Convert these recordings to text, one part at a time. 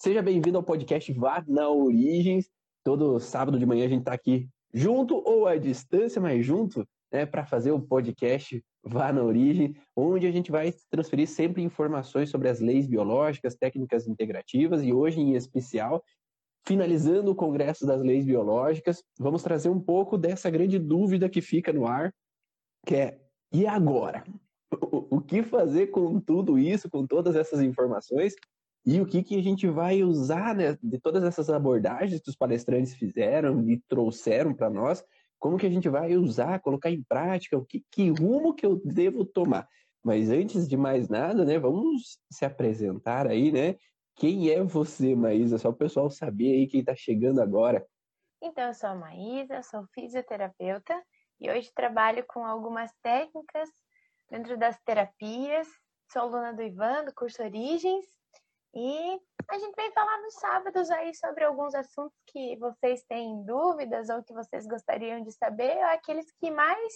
Seja bem-vindo ao podcast Vá na Origens. Todo sábado de manhã a gente está aqui junto ou à distância, mas junto, né, para fazer o podcast Vá na Origem, onde a gente vai transferir sempre informações sobre as leis biológicas, técnicas integrativas e hoje em especial, finalizando o Congresso das Leis Biológicas, vamos trazer um pouco dessa grande dúvida que fica no ar, que é e agora? O que fazer com tudo isso, com todas essas informações? E o que, que a gente vai usar né, de todas essas abordagens que os palestrantes fizeram e trouxeram para nós como que a gente vai usar, colocar em prática, o que, que rumo que eu devo tomar. Mas antes de mais nada, né, vamos se apresentar aí, né? Quem é você, Maísa? Só o pessoal saber aí quem está chegando agora. Então, eu sou a Maísa, sou fisioterapeuta e hoje trabalho com algumas técnicas dentro das terapias. Sou aluna do Ivan, do curso Origens, e a gente vem falar nos sábados aí sobre alguns assuntos que vocês têm dúvidas ou que vocês gostariam de saber, ou aqueles que mais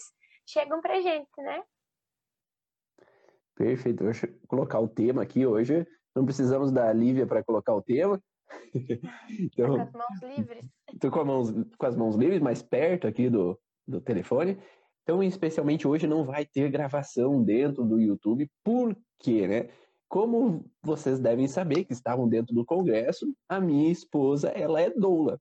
chegam pra gente, né? Perfeito. Deixa eu colocar o tema aqui hoje. Não precisamos da Lívia para colocar o tema. então, tá com as mãos livres. Estou com, com, as mãos livres, mais perto aqui do, do telefone. Então, especialmente hoje, não vai ter gravação dentro do YouTube. Por quê, né? Como vocês devem saber que estavam dentro do congresso, a minha esposa, ela é doula.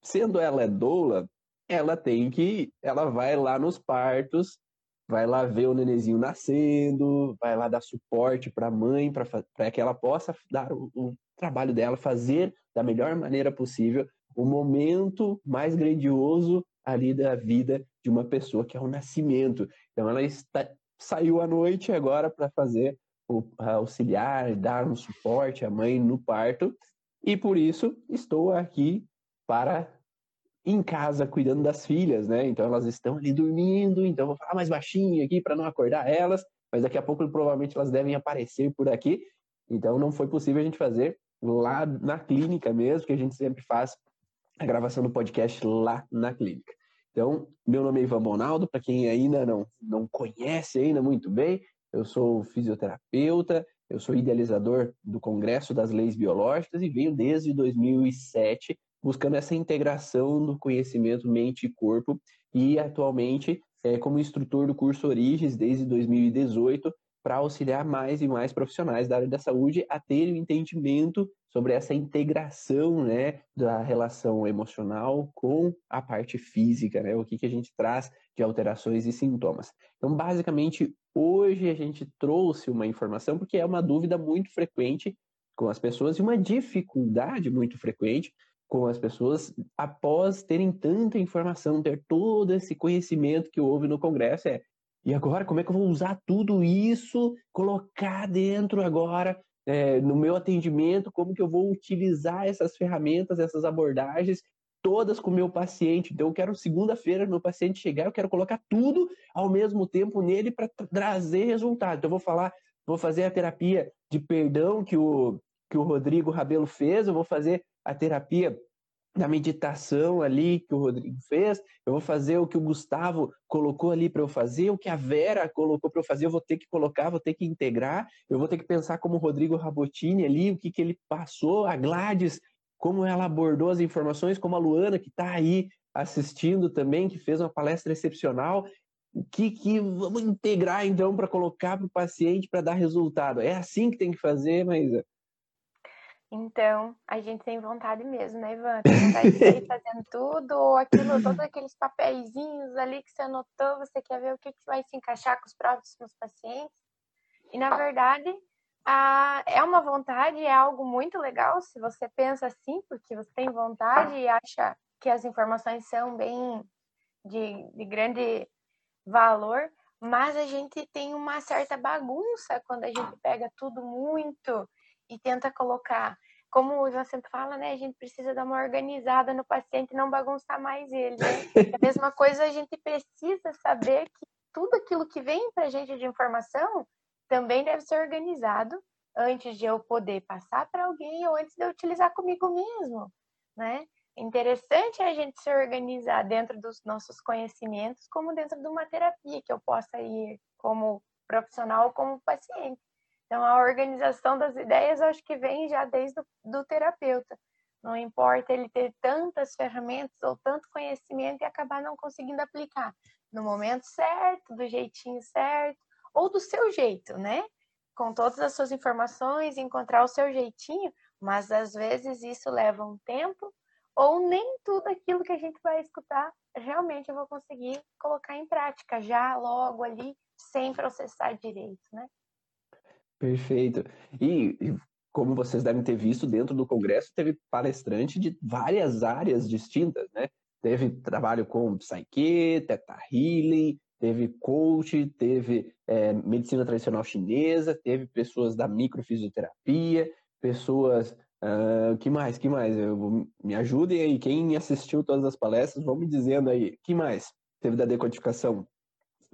Sendo ela é doula, ela tem que, ela vai lá nos partos, vai lá ver o nenenzinho nascendo, vai lá dar suporte para a mãe, para que ela possa dar o, o trabalho dela, fazer da melhor maneira possível o momento mais grandioso ali da vida de uma pessoa, que é o nascimento. Então, ela está, saiu à noite agora para fazer auxiliar, dar um suporte à mãe no parto, e por isso estou aqui para em casa cuidando das filhas, né? Então elas estão ali dormindo, então vou falar mais baixinho aqui para não acordar elas, mas daqui a pouco provavelmente elas devem aparecer por aqui. Então não foi possível a gente fazer lá na clínica mesmo, que a gente sempre faz a gravação do podcast lá na clínica. Então, meu nome é Ivan Bonaldo, para quem ainda não, não conhece ainda muito bem, eu sou fisioterapeuta, eu sou idealizador do Congresso das Leis Biológicas e venho desde 2007 buscando essa integração do conhecimento mente e corpo e atualmente é, como instrutor do curso Origens desde 2018 para auxiliar mais e mais profissionais da área da saúde a terem um entendimento sobre essa integração né, da relação emocional com a parte física, né, o que, que a gente traz de alterações e sintomas. Então, basicamente, hoje a gente trouxe uma informação porque é uma dúvida muito frequente com as pessoas e uma dificuldade muito frequente com as pessoas após terem tanta informação, ter todo esse conhecimento que houve no Congresso. É, e agora, como é que eu vou usar tudo isso, colocar dentro agora é, no meu atendimento, como que eu vou utilizar essas ferramentas, essas abordagens, todas com o meu paciente. Então, eu quero segunda-feira, meu paciente chegar, eu quero colocar tudo ao mesmo tempo nele para trazer resultado. Então, eu vou falar, vou fazer a terapia de perdão que o, que o Rodrigo Rabelo fez, eu vou fazer a terapia da meditação ali que o Rodrigo fez, eu vou fazer o que o Gustavo colocou ali para eu fazer, o que a Vera colocou para eu fazer, eu vou ter que colocar, vou ter que integrar, eu vou ter que pensar como o Rodrigo Rabotini ali, o que, que ele passou, a Gladys, como ela abordou as informações, como a Luana, que está aí assistindo também, que fez uma palestra excepcional, o que, que vamos integrar então para colocar para o paciente para dar resultado? É assim que tem que fazer, Maísa? Então, a gente tem vontade mesmo, né, Ivan? Tem vontade de sair fazendo tudo, aquilo, todos aqueles papeizinhos ali que você anotou, você quer ver o que, que vai se encaixar com os próximos pacientes. E, na verdade, a, é uma vontade, é algo muito legal se você pensa assim, porque você tem vontade e acha que as informações são bem de, de grande valor, mas a gente tem uma certa bagunça quando a gente pega tudo muito e tenta colocar. Como o Ivan sempre fala, né? A gente precisa dar uma organizada no paciente e não bagunçar mais ele. Né? a mesma coisa, a gente precisa saber que tudo aquilo que vem para a gente de informação também deve ser organizado antes de eu poder passar para alguém ou antes de eu utilizar comigo mesmo, né? Interessante a gente se organizar dentro dos nossos conhecimentos, como dentro de uma terapia que eu possa ir como profissional ou como paciente. Então, a organização das ideias, eu acho que vem já desde o do terapeuta. Não importa ele ter tantas ferramentas ou tanto conhecimento e acabar não conseguindo aplicar no momento certo, do jeitinho certo, ou do seu jeito, né? Com todas as suas informações, encontrar o seu jeitinho, mas às vezes isso leva um tempo, ou nem tudo aquilo que a gente vai escutar realmente eu vou conseguir colocar em prática já logo ali, sem processar direito, né? Perfeito. E, como vocês devem ter visto, dentro do Congresso teve palestrante de várias áreas distintas, né? Teve trabalho com Psyche, Teta Healing, teve coach, teve é, medicina tradicional chinesa, teve pessoas da microfisioterapia, pessoas. Uh, que mais? Que mais? Eu, me ajudem aí. Quem assistiu todas as palestras, vão me dizendo aí. Que mais? Teve da decodificação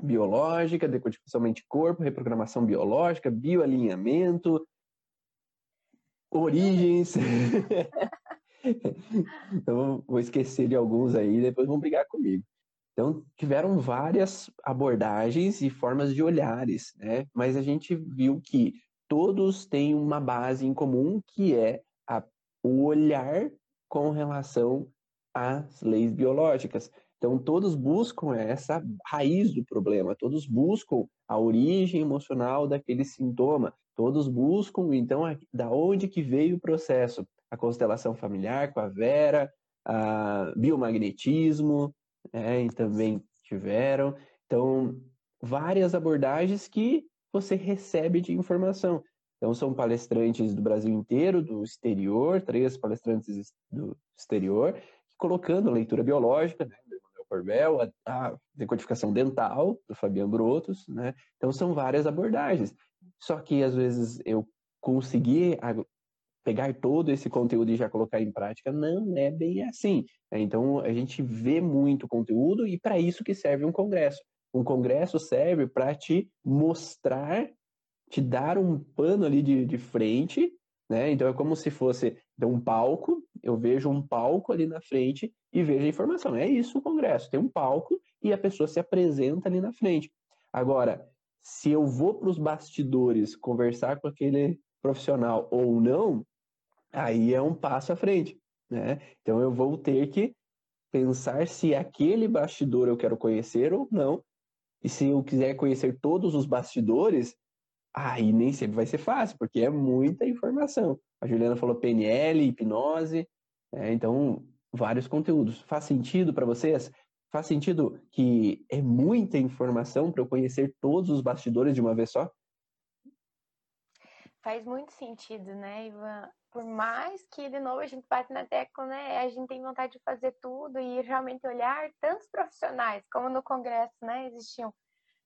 biológica, decodificação mente-corpo, reprogramação biológica, bioalinhamento, origens. então, vou esquecer de alguns aí, depois vão brigar comigo. Então, tiveram várias abordagens e formas de olhares, né? Mas a gente viu que todos têm uma base em comum, que é a, o olhar com relação às leis biológicas. Então, todos buscam essa raiz do problema, todos buscam a origem emocional daquele sintoma, todos buscam, então, da onde que veio o processo. A constelação familiar com a Vera, a biomagnetismo, né, e também tiveram. Então, várias abordagens que você recebe de informação. Então, são palestrantes do Brasil inteiro, do exterior, três palestrantes do exterior, colocando leitura biológica, né, Corbel, a, a decodificação dental, do Fabiano Brotos, né? Então são várias abordagens. Só que às vezes eu consegui pegar todo esse conteúdo e já colocar em prática, não é bem assim. Né? Então a gente vê muito conteúdo e para isso que serve um congresso. Um congresso serve para te mostrar, te dar um pano ali de, de frente, né? Então é como se fosse um palco, eu vejo um palco ali na frente e vejo a informação. É isso o congresso, tem um palco e a pessoa se apresenta ali na frente. Agora, se eu vou para os bastidores conversar com aquele profissional ou não, aí é um passo à frente, né? Então eu vou ter que pensar se aquele bastidor eu quero conhecer ou não. E se eu quiser conhecer todos os bastidores, aí nem sempre vai ser fácil, porque é muita informação. A Juliana falou PNL, hipnose, é, então vários conteúdos. Faz sentido para vocês? Faz sentido que é muita informação para eu conhecer todos os bastidores de uma vez só? Faz muito sentido, né, Ivan? Por mais que, de novo, a gente bate na tecla, né? A gente tem vontade de fazer tudo e realmente olhar tantos profissionais, como no congresso, né? Existiam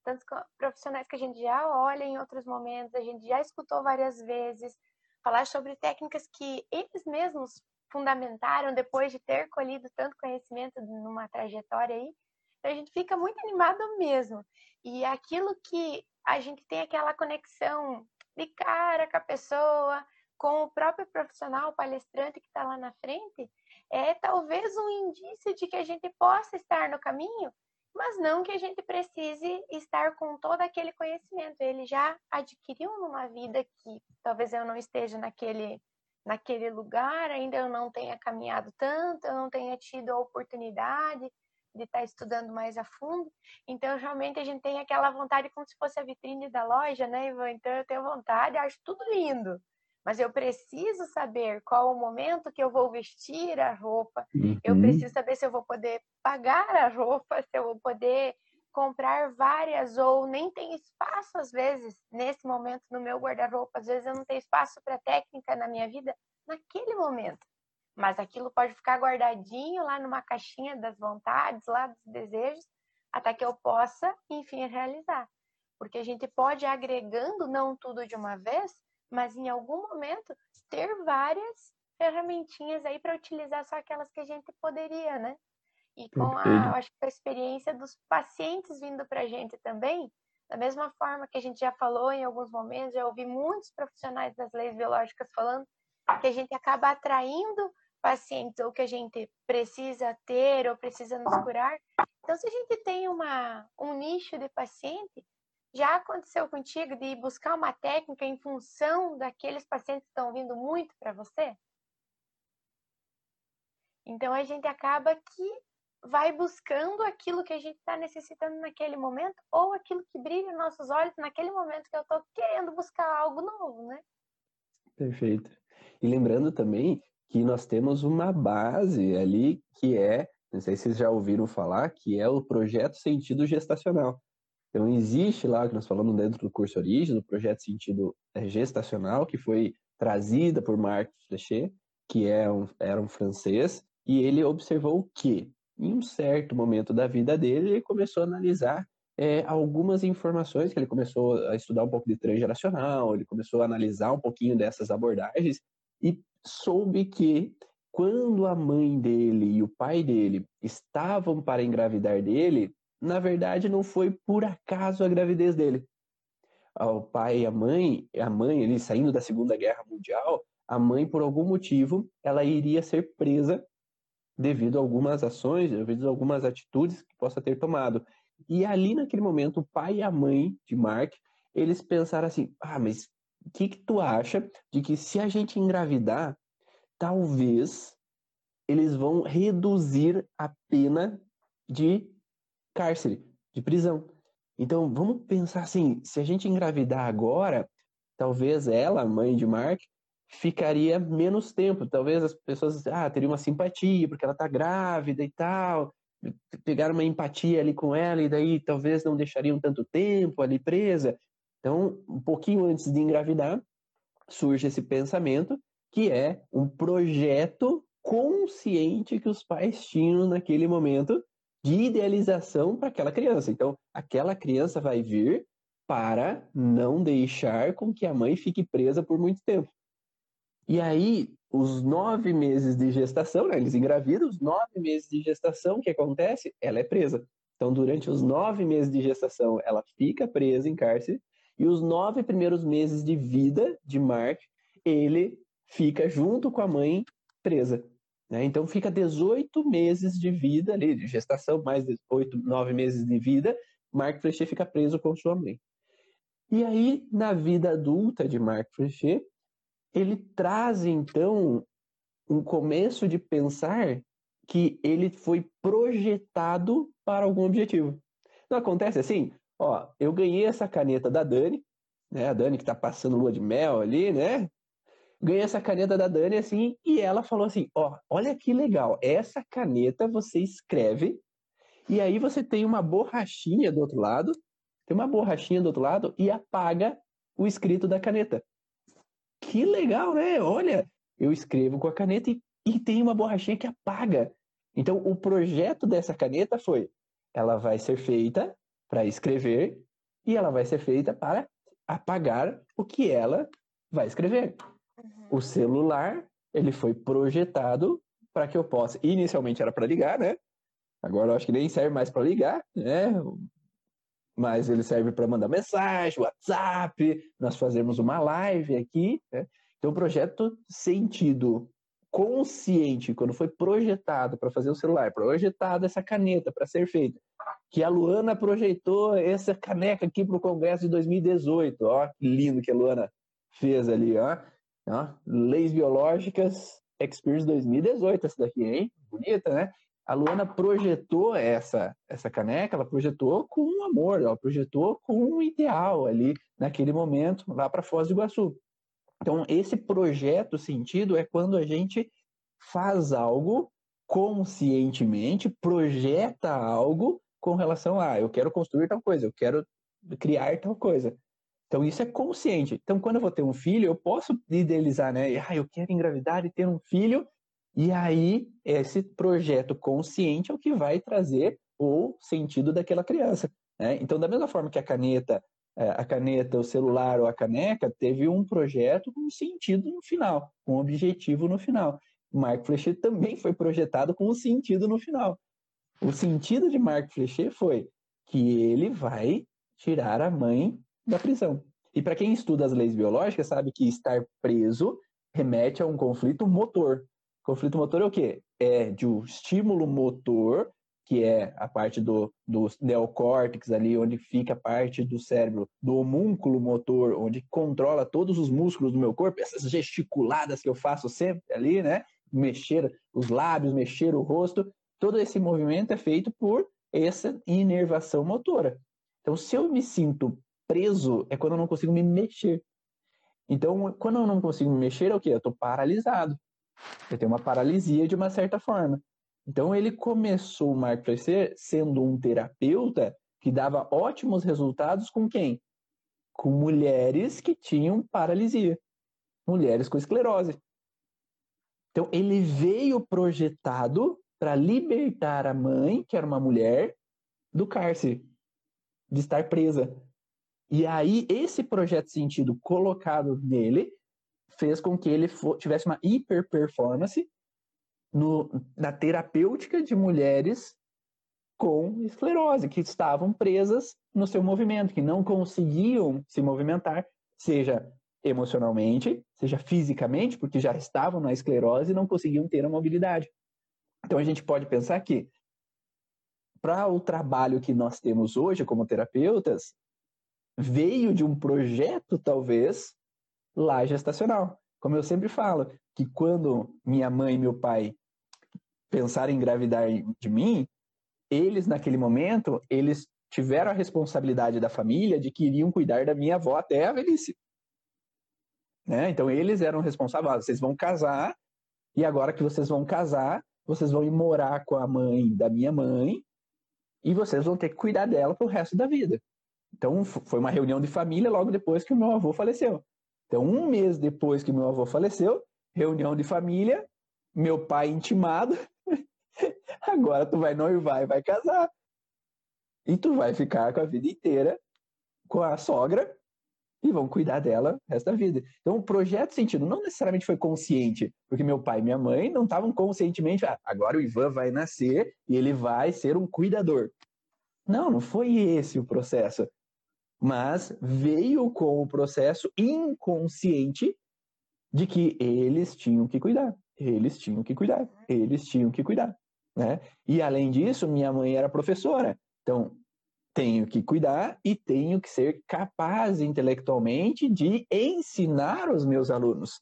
tantos profissionais que a gente já olha em outros momentos, a gente já escutou várias vezes, falar sobre técnicas que eles mesmos fundamentaram depois de ter colhido tanto conhecimento numa trajetória aí. Então a gente fica muito animado mesmo. E aquilo que a gente tem aquela conexão de cara com a pessoa, com o próprio profissional, palestrante que está lá na frente, é talvez um indício de que a gente possa estar no caminho, mas não que a gente precise estar com todo aquele conhecimento. Ele já adquiriu numa vida que talvez eu não esteja naquele naquele lugar, ainda eu não tenha caminhado tanto, eu não tenha tido a oportunidade de estar estudando mais a fundo. Então, realmente, a gente tem aquela vontade como se fosse a vitrine da loja, né, Ivan? Então, eu tenho vontade, acho tudo lindo. Mas eu preciso saber qual o momento que eu vou vestir a roupa. Uhum. Eu preciso saber se eu vou poder pagar a roupa, se eu vou poder comprar várias ou nem tem espaço às vezes nesse momento no meu guarda-roupa, às vezes eu não tenho espaço para técnica na minha vida naquele momento. Mas aquilo pode ficar guardadinho lá numa caixinha das vontades, lá dos desejos, até que eu possa, enfim, realizar. Porque a gente pode ir agregando não tudo de uma vez, mas em algum momento ter várias ferramentinhas aí para utilizar só aquelas que a gente poderia, né? E com a, acho que a experiência dos pacientes vindo para a gente também, da mesma forma que a gente já falou em alguns momentos, já ouvi muitos profissionais das leis biológicas falando que a gente acaba atraindo pacientes ou que a gente precisa ter ou precisa nos curar. Então, se a gente tem uma, um nicho de paciente, Já aconteceu contigo de buscar uma técnica em função daqueles pacientes que estão vindo muito para você? Então a gente acaba que vai buscando aquilo que a gente está necessitando naquele momento ou aquilo que brilha nos nossos olhos naquele momento que eu estou querendo buscar algo novo, né? Perfeito. E lembrando também que nós temos uma base ali que é, não sei se vocês já ouviram falar, que é o projeto sentido gestacional. Então existe lá, que nós falamos dentro do curso Origem, o projeto sentido é, gestacional, que foi trazida por Marc Flechet, que é um, era um francês, e ele observou que, em um certo momento da vida dele, ele começou a analisar é, algumas informações, que ele começou a estudar um pouco de transgeracional, ele começou a analisar um pouquinho dessas abordagens e soube que quando a mãe dele e o pai dele estavam para engravidar dele, na verdade não foi por acaso a gravidez dele. O pai e a mãe, a mãe ele saindo da Segunda Guerra Mundial, a mãe por algum motivo ela iria ser presa devido a algumas ações, devido a algumas atitudes que possa ter tomado. E ali naquele momento, o pai e a mãe de Mark, eles pensaram assim: "Ah, mas o que que tu acha de que se a gente engravidar, talvez eles vão reduzir a pena de cárcere, de prisão. Então, vamos pensar assim, se a gente engravidar agora, talvez ela, mãe de Mark, ficaria menos tempo. Talvez as pessoas ah, teriam uma simpatia porque ela está grávida e tal, pegaram uma empatia ali com ela e daí talvez não deixariam tanto tempo ali presa. Então, um pouquinho antes de engravidar, surge esse pensamento que é um projeto consciente que os pais tinham naquele momento de idealização para aquela criança. Então, aquela criança vai vir para não deixar com que a mãe fique presa por muito tempo. E aí, os nove meses de gestação, né, eles engravidam, os nove meses de gestação, o que acontece? Ela é presa. Então, durante os nove meses de gestação, ela fica presa em cárcere, e os nove primeiros meses de vida de Mark, ele fica junto com a mãe presa. Né? Então, fica 18 meses de vida ali, de gestação, mais 8, 9 meses de vida, Mark Flechet fica preso com sua mãe. E aí, na vida adulta de Mark Flechet, ele traz então um começo de pensar que ele foi projetado para algum objetivo. Não acontece assim? Ó, eu ganhei essa caneta da Dani, né? A Dani que tá passando lua de mel ali, né? Ganhei essa caneta da Dani assim, e ela falou assim: ó, olha que legal, essa caneta você escreve, e aí você tem uma borrachinha do outro lado, tem uma borrachinha do outro lado e apaga o escrito da caneta que legal, né? Olha, eu escrevo com a caneta e, e tem uma borrachinha que apaga. Então, o projeto dessa caneta foi: ela vai ser feita para escrever e ela vai ser feita para apagar o que ela vai escrever. Uhum. O celular, ele foi projetado para que eu possa. Inicialmente era para ligar, né? Agora eu acho que nem serve mais para ligar, né? mas ele serve para mandar mensagem, WhatsApp, nós fazemos uma live aqui. Né? Então, o projeto sentido consciente, quando foi projetado para fazer o celular, projetado essa caneta para ser feita, que a Luana projetou essa caneca aqui para o Congresso de 2018. Ó, que lindo que a Luana fez ali, ó. Leis Biológicas Experience 2018, essa daqui, hein? Bonita, né? a Luana projetou essa, essa caneca, ela projetou com um amor, ela projetou com um ideal ali, naquele momento, lá para Foz do Iguaçu. Então, esse projeto sentido é quando a gente faz algo conscientemente, projeta algo com relação a, ah, eu quero construir tal coisa, eu quero criar tal coisa. Então, isso é consciente. Então, quando eu vou ter um filho, eu posso idealizar, né? Ah, eu quero engravidar e ter um filho e aí, esse projeto consciente é o que vai trazer o sentido daquela criança. Né? Então, da mesma forma que a caneta, é, a caneta, o celular ou a caneca teve um projeto com um sentido no final, com um objetivo no final. Mark Flechet também foi projetado com um sentido no final. O sentido de Mark Flechet foi que ele vai tirar a mãe da prisão. E para quem estuda as leis biológicas, sabe que estar preso remete a um conflito motor. Conflito motor é o quê? É de um estímulo motor que é a parte do, do neocórtex ali, onde fica a parte do cérebro, do homúnculo motor, onde controla todos os músculos do meu corpo, essas gesticuladas que eu faço sempre ali, né? Mexer os lábios, mexer o rosto, todo esse movimento é feito por essa inervação motora. Então, se eu me sinto preso, é quando eu não consigo me mexer. Então, quando eu não consigo me mexer, é o quê? Eu estou paralisado. Eu tenho uma paralisia de uma certa forma. Então, ele começou o Mark Tracer sendo um terapeuta que dava ótimos resultados com quem? Com mulheres que tinham paralisia, mulheres com esclerose. Então, ele veio projetado para libertar a mãe, que era uma mulher, do cárcere, de estar presa. E aí, esse projeto sentido colocado nele fez com que ele tivesse uma hiperperformance no, na terapêutica de mulheres com esclerose, que estavam presas no seu movimento, que não conseguiam se movimentar, seja emocionalmente, seja fisicamente, porque já estavam na esclerose e não conseguiam ter a mobilidade. Então a gente pode pensar que para o trabalho que nós temos hoje como terapeutas, veio de um projeto talvez lá gestacional. Como eu sempre falo, que quando minha mãe e meu pai pensaram em engravidar de mim, eles naquele momento, eles tiveram a responsabilidade da família de que iriam cuidar da minha avó até a velhice. Né? Então eles eram responsáveis, ah, vocês vão casar e agora que vocês vão casar, vocês vão ir morar com a mãe da minha mãe e vocês vão ter que cuidar dela pro resto da vida. Então foi uma reunião de família logo depois que o meu avô faleceu. Então um mês depois que meu avô faleceu, reunião de família, meu pai intimado, agora tu vai noivar e vai casar. E tu vai ficar com a vida inteira com a sogra e vão cuidar dela o resto da vida. Então, o projeto sentido não necessariamente foi consciente, porque meu pai e minha mãe não estavam conscientemente, ah, agora o Ivan vai nascer e ele vai ser um cuidador. Não, não foi esse o processo. Mas veio com o processo inconsciente de que eles tinham que cuidar, eles tinham que cuidar, eles tinham que cuidar. Né? E além disso, minha mãe era professora. Então, tenho que cuidar e tenho que ser capaz intelectualmente de ensinar os meus alunos.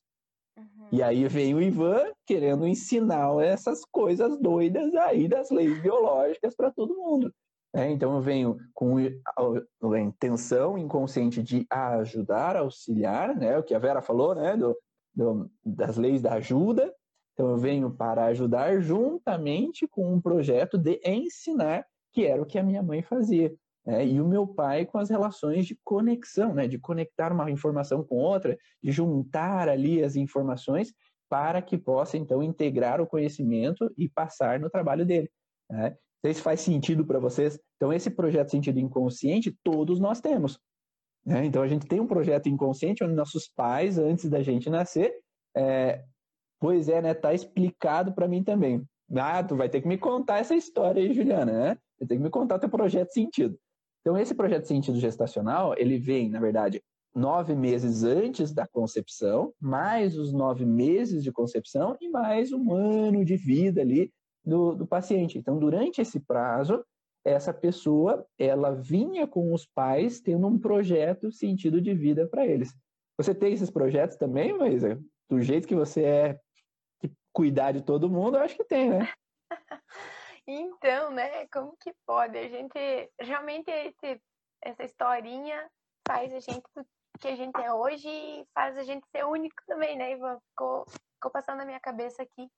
Uhum. E aí vem o Ivan querendo ensinar essas coisas doidas aí das leis biológicas para todo mundo. É, então eu venho com a, intenção inconsciente de ajudar, auxiliar, né, o que a Vera falou, né, do, do, das leis da ajuda. Então eu venho para ajudar juntamente com um projeto de ensinar que era o que a minha mãe fazia. Né? E o meu pai com as relações de conexão, né? de conectar uma informação com outra, de juntar ali as informações para que possa, então, integrar o conhecimento e passar no trabalho dele. Né? Sei se faz sentido para vocês. Então, esse projeto sentido inconsciente, todos nós temos. Né? Então, a gente tem um projeto inconsciente onde nossos pais, antes da gente nascer, é... pois é, né? Tá explicado para mim também. Ah, tu vai ter que me contar essa história aí, Juliana, né? Você tem que me contar teu projeto sentido. Então, esse projeto sentido gestacional, ele vem, na verdade, nove meses antes da concepção, mais os nove meses de concepção e mais um ano de vida ali do, do paciente. Então, durante esse prazo, essa pessoa, ela vinha com os pais tendo um projeto sentido de vida para eles. Você tem esses projetos também, Maísa? Do jeito que você é, que cuidar de todo mundo, eu acho que tem, né? Então, né, como que pode? A gente, realmente, esse, essa historinha faz a gente que a gente é hoje e faz a gente ser único também, né, Ivan? Ficou, ficou passando na minha cabeça aqui,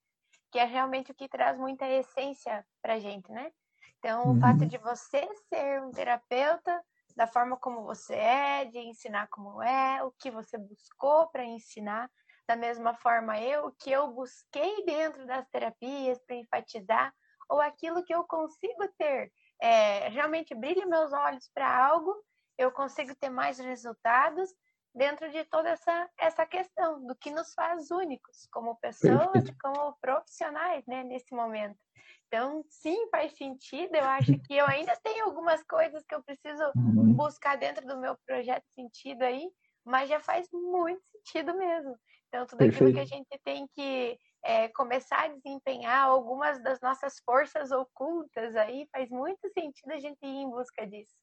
que é realmente o que traz muita essência pra gente, né? Então, uhum. o fato de você ser um terapeuta, da forma como você é, de ensinar como é, o que você buscou para ensinar, da mesma forma eu, o que eu busquei dentro das terapias para enfatizar ou aquilo que eu consigo ter é, realmente brilha meus olhos para algo, eu consigo ter mais resultados dentro de toda essa, essa questão do que nos faz únicos como pessoas e como profissionais né, nesse momento. Então, sim, faz sentido. Eu acho que eu ainda tenho algumas coisas que eu preciso uhum. buscar dentro do meu projeto sentido aí, mas já faz muito sentido mesmo. Então, tudo Perfeito. aquilo que a gente tem que é, começar a desempenhar algumas das nossas forças ocultas aí, faz muito sentido a gente ir em busca disso.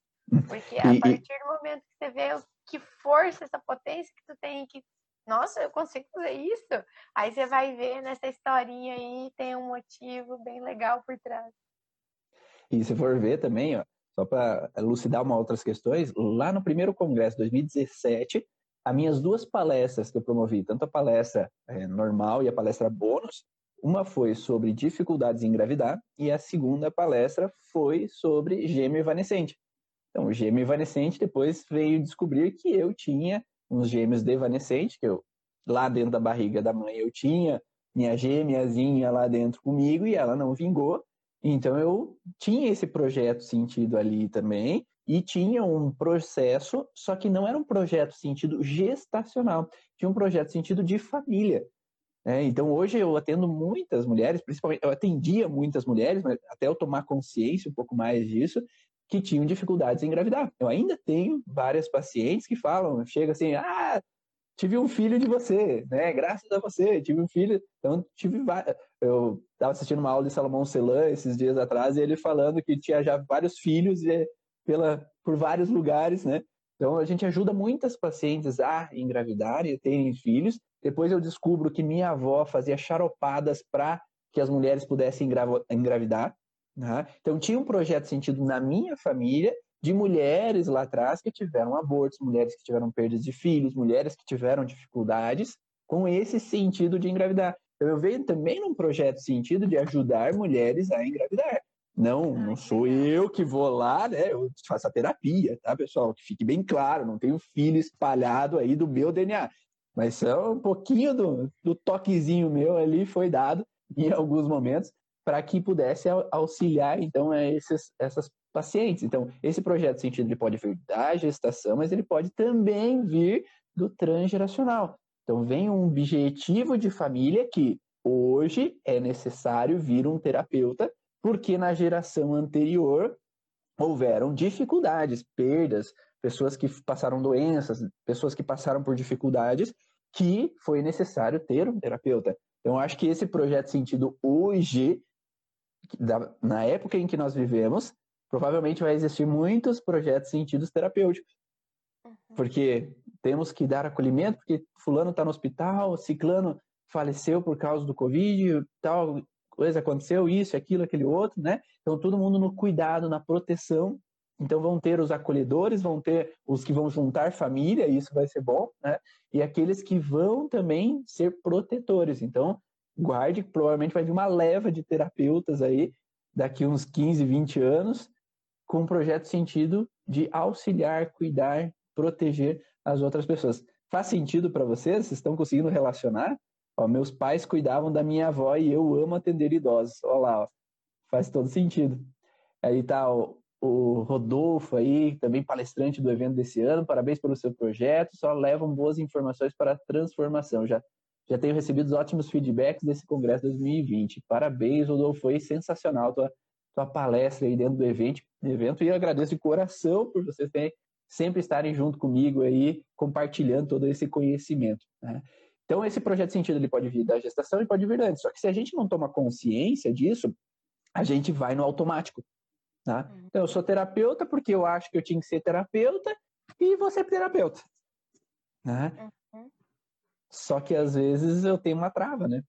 Porque a e, partir do momento que você vê que força, essa potência que tu tem, que, nossa, eu consigo fazer isso, aí você vai ver nessa historinha aí, tem um motivo bem legal por trás. E se for ver também, ó, só para elucidar uma outras questões, lá no primeiro congresso 2017, as minhas duas palestras que eu promovi, tanto a palestra é, normal e a palestra bônus, uma foi sobre dificuldades em engravidar e a segunda palestra foi sobre gêmeo evanescente. Então, o gêmeo evanescente depois veio descobrir que eu tinha uns gêmeos devanescentes, que eu lá dentro da barriga da mãe eu tinha minha gêmeazinha lá dentro comigo e ela não vingou. Então eu tinha esse projeto sentido ali também e tinha um processo, só que não era um projeto sentido gestacional, tinha um projeto sentido de família. Né? Então hoje eu atendo muitas mulheres, principalmente eu atendia muitas mulheres, mas até eu tomar consciência um pouco mais disso, que tinham dificuldades em engravidar. Eu ainda tenho várias pacientes que falam, chega assim, ah, tive um filho de você, né? Graças a você, tive um filho. Então, tive. Eu estava assistindo uma aula de Salomão Celan esses dias atrás e ele falando que tinha já vários filhos e pela, por vários lugares, né? Então a gente ajuda muitas pacientes a engravidarem e terem filhos. Depois eu descubro que minha avó fazia charopadas para que as mulheres pudessem engravidar. Né? Então tinha um projeto sentido na minha família de mulheres lá atrás que tiveram abortos, mulheres que tiveram perdas de filhos, mulheres que tiveram dificuldades com esse sentido de engravidar. Então eu venho também num projeto sentido de ajudar mulheres a engravidar. Não, não sou eu que vou lá, né? Eu faço a terapia, tá, pessoal? Que fique bem claro, não tenho filho espalhado aí do meu DNA. Mas só um pouquinho do, do toquezinho meu ali foi dado em alguns momentos para que pudesse auxiliar, então, esses, essas pacientes. Então, esse projeto sentido ele pode vir da gestação, mas ele pode também vir do transgeracional. Então, vem um objetivo de família que hoje é necessário vir um terapeuta porque na geração anterior houveram dificuldades, perdas, pessoas que passaram doenças, pessoas que passaram por dificuldades, que foi necessário ter um terapeuta. Então, acho que esse projeto sentido hoje, na época em que nós vivemos, provavelmente vai existir muitos projetos sentidos terapêuticos. Uhum. Porque temos que dar acolhimento, porque fulano está no hospital, ciclano faleceu por causa do Covid, tal, coisa aconteceu, isso, aquilo, aquele outro, né? Então, todo mundo no cuidado, na proteção. Então, vão ter os acolhedores, vão ter os que vão juntar família, isso vai ser bom, né? E aqueles que vão também ser protetores. Então, guarde que provavelmente vai vir uma leva de terapeutas aí, daqui uns 15, 20 anos, com um projeto sentido de auxiliar, cuidar, proteger as outras pessoas. Faz sentido para vocês? Vocês estão conseguindo relacionar? Ó, meus pais cuidavam da minha avó e eu amo atender idosos. Olha lá, ó. faz todo sentido. Aí tá o, o Rodolfo aí, também palestrante do evento desse ano. Parabéns pelo seu projeto. Só levam boas informações para a transformação. Já, já tenho recebido ótimos feedbacks desse congresso 2020. Parabéns, Rodolfo. Foi sensacional tua, tua palestra aí dentro do evento, evento. E agradeço de coração por vocês terem, sempre estarem junto comigo aí, compartilhando todo esse conhecimento. Né? Então, esse projeto de sentido ele pode vir da gestação e pode vir antes. Só que se a gente não toma consciência disso, a gente vai no automático. Tá? Uhum. Então, eu sou terapeuta porque eu acho que eu tinha que ser terapeuta e vou ser terapeuta. Né? Uhum. Só que às vezes eu tenho uma trava, né?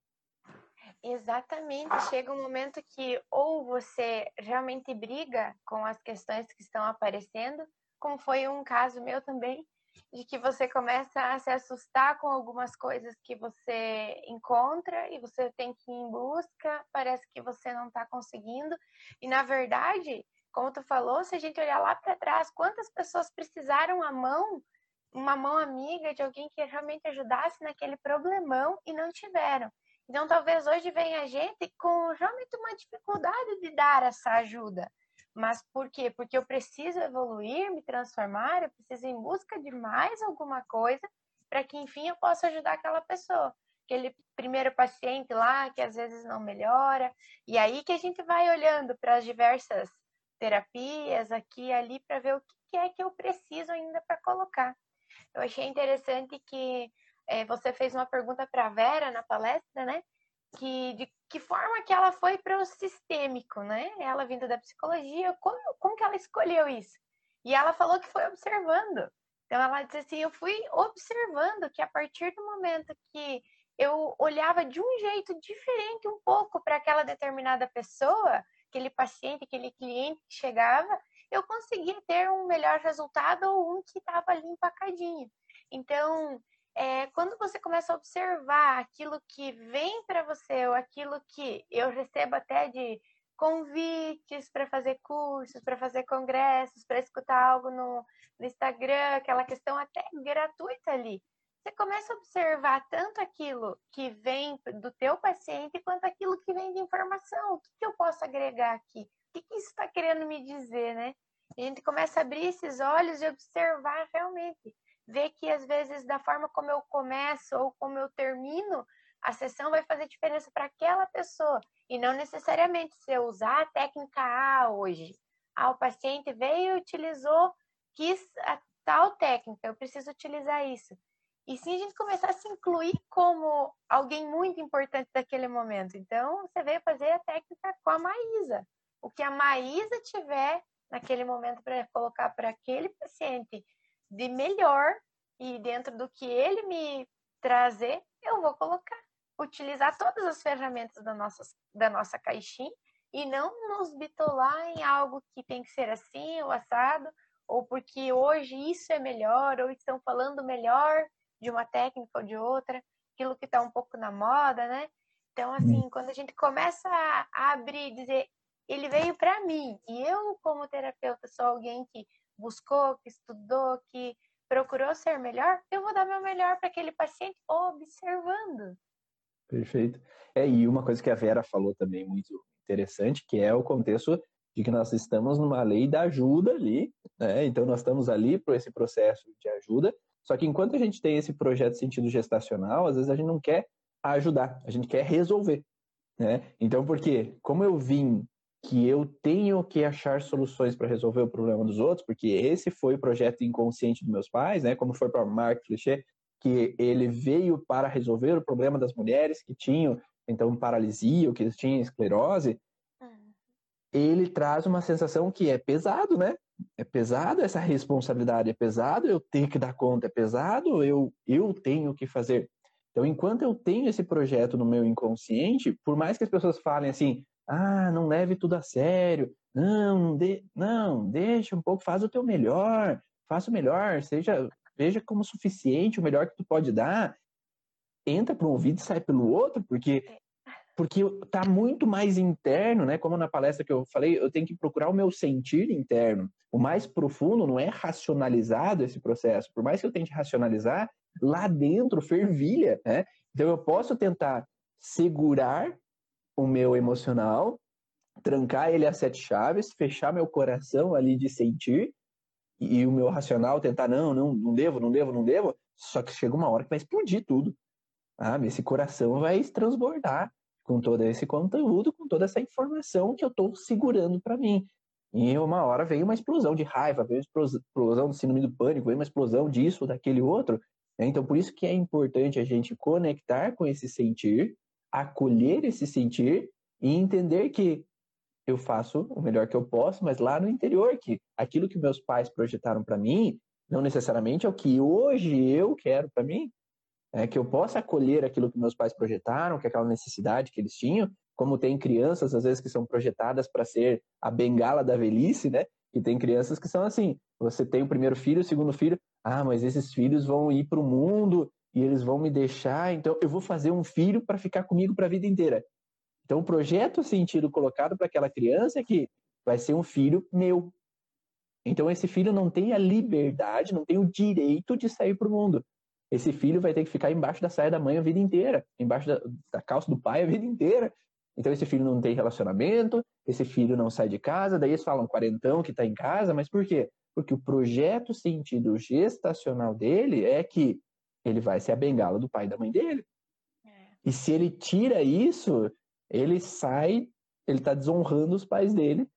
Exatamente. Chega um momento que ou você realmente briga com as questões que estão aparecendo, como foi um caso meu também, de que você começa a se assustar com algumas coisas que você encontra e você tem que ir em busca, parece que você não está conseguindo. E na verdade, como tu falou, se a gente olhar lá para trás, quantas pessoas precisaram a mão, uma mão amiga de alguém que realmente ajudasse naquele problemão e não tiveram. Então, talvez hoje venha a gente com realmente uma dificuldade de dar essa ajuda. Mas por quê? Porque eu preciso evoluir, me transformar, eu preciso ir em busca de mais alguma coisa para que, enfim, eu possa ajudar aquela pessoa. Aquele primeiro paciente lá que às vezes não melhora. E aí que a gente vai olhando para as diversas terapias aqui e ali para ver o que é que eu preciso ainda para colocar. Eu achei interessante que é, você fez uma pergunta para a Vera na palestra, né? que de que forma que ela foi para o sistêmico, né? Ela vindo da psicologia, como, como que ela escolheu isso? E ela falou que foi observando. Então ela disse assim, eu fui observando que a partir do momento que eu olhava de um jeito diferente um pouco para aquela determinada pessoa, aquele paciente, aquele cliente que chegava, eu conseguia ter um melhor resultado ou um que estava ali empacadinho. Então, é, quando você começa a observar aquilo que vem para você, ou aquilo que eu recebo até de convites para fazer cursos, para fazer congressos, para escutar algo no, no, Instagram, aquela questão até gratuita ali. Você começa a observar tanto aquilo que vem do teu paciente quanto aquilo que vem de informação. O que, que eu posso agregar aqui? Que, que isso está querendo me dizer, né? A gente começa a abrir esses olhos e observar realmente ver que às vezes da forma como eu começo ou como eu termino a sessão vai fazer diferença para aquela pessoa e não necessariamente se eu usar a técnica A hoje. Ah, o paciente veio e utilizou, quis a tal técnica, eu preciso utilizar isso. E sim a gente começar a se incluir como alguém muito importante daquele momento. Então, você veio fazer a técnica com a Maísa. O que a Maísa tiver naquele momento para colocar para aquele paciente de melhor e dentro do que ele me trazer, eu vou colocar. Utilizar todas as ferramentas da nossa, da nossa caixinha e não nos bitolar em algo que tem que ser assim ou assado, ou porque hoje isso é melhor, ou estão falando melhor de uma técnica ou de outra, aquilo que está um pouco na moda, né? Então, assim, quando a gente começa a abrir, dizer, ele veio para mim, e eu, como terapeuta, sou alguém que buscou, que estudou, que procurou ser melhor, eu vou dar meu melhor para aquele paciente observando. Perfeito. É, e uma coisa que a Vera falou também muito interessante, que é o contexto de que nós estamos numa lei da ajuda ali, né? Então nós estamos ali para esse processo de ajuda. Só que enquanto a gente tem esse projeto sentido gestacional, às vezes a gente não quer ajudar, a gente quer resolver, né? Então, porque como eu vim que eu tenho que achar soluções para resolver o problema dos outros, porque esse foi o projeto inconsciente dos meus pais, né? Como foi para Mark Cliché, que ele veio para resolver o problema das mulheres que tinham então paralisia ou que tinham esclerose. Uhum. Ele traz uma sensação que é pesado, né? É pesado essa responsabilidade, é pesado eu ter que dar conta, é pesado eu eu tenho que fazer. Então, enquanto eu tenho esse projeto no meu inconsciente, por mais que as pessoas falem assim, ah, não leve tudo a sério, não, de, não, deixa um pouco, faz o teu melhor, faça o melhor, seja, veja como suficiente, o melhor que tu pode dar, entra por um ouvido e sai pelo outro, porque porque tá muito mais interno, né? Como na palestra que eu falei, eu tenho que procurar o meu sentir interno. O mais profundo não é racionalizado esse processo. Por mais que eu tente racionalizar, lá dentro fervilha, né? Então eu posso tentar segurar o meu emocional, trancar ele a sete chaves, fechar meu coração ali de sentir e, o meu racional tentar não, não, não devo, não devo, não devo. Só que chega uma hora que vai explodir tudo. Ah, esse coração vai transbordar com todo esse conteúdo, com toda essa informação que eu estou segurando para mim. E uma hora veio uma explosão de raiva, veio uma explosão do síndrome do pânico, veio uma explosão disso, daquele outro. Né? Então, por isso que é importante a gente conectar com esse sentir, acolher esse sentir e entender que eu faço o melhor que eu posso, mas lá no interior, que aquilo que meus pais projetaram para mim, não necessariamente é o que hoje eu quero para mim, é que eu possa acolher aquilo que meus pais projetaram, que aquela necessidade que eles tinham, como tem crianças às vezes que são projetadas para ser a bengala da velhice, né? E tem crianças que são assim, você tem o primeiro filho, o segundo filho, ah, mas esses filhos vão ir para o mundo e eles vão me deixar, então eu vou fazer um filho para ficar comigo para a vida inteira. Então o projeto sentido colocado para aquela criança é que vai ser um filho meu. Então esse filho não tem a liberdade, não tem o direito de sair para o mundo. Esse filho vai ter que ficar embaixo da saia da mãe a vida inteira, embaixo da, da calça do pai a vida inteira. Então esse filho não tem relacionamento, esse filho não sai de casa, daí eles falam quarentão que está em casa, mas por quê? Porque o projeto sentido gestacional dele é que ele vai ser a bengala do pai e da mãe dele. É. E se ele tira isso, ele sai, ele está desonrando os pais dele,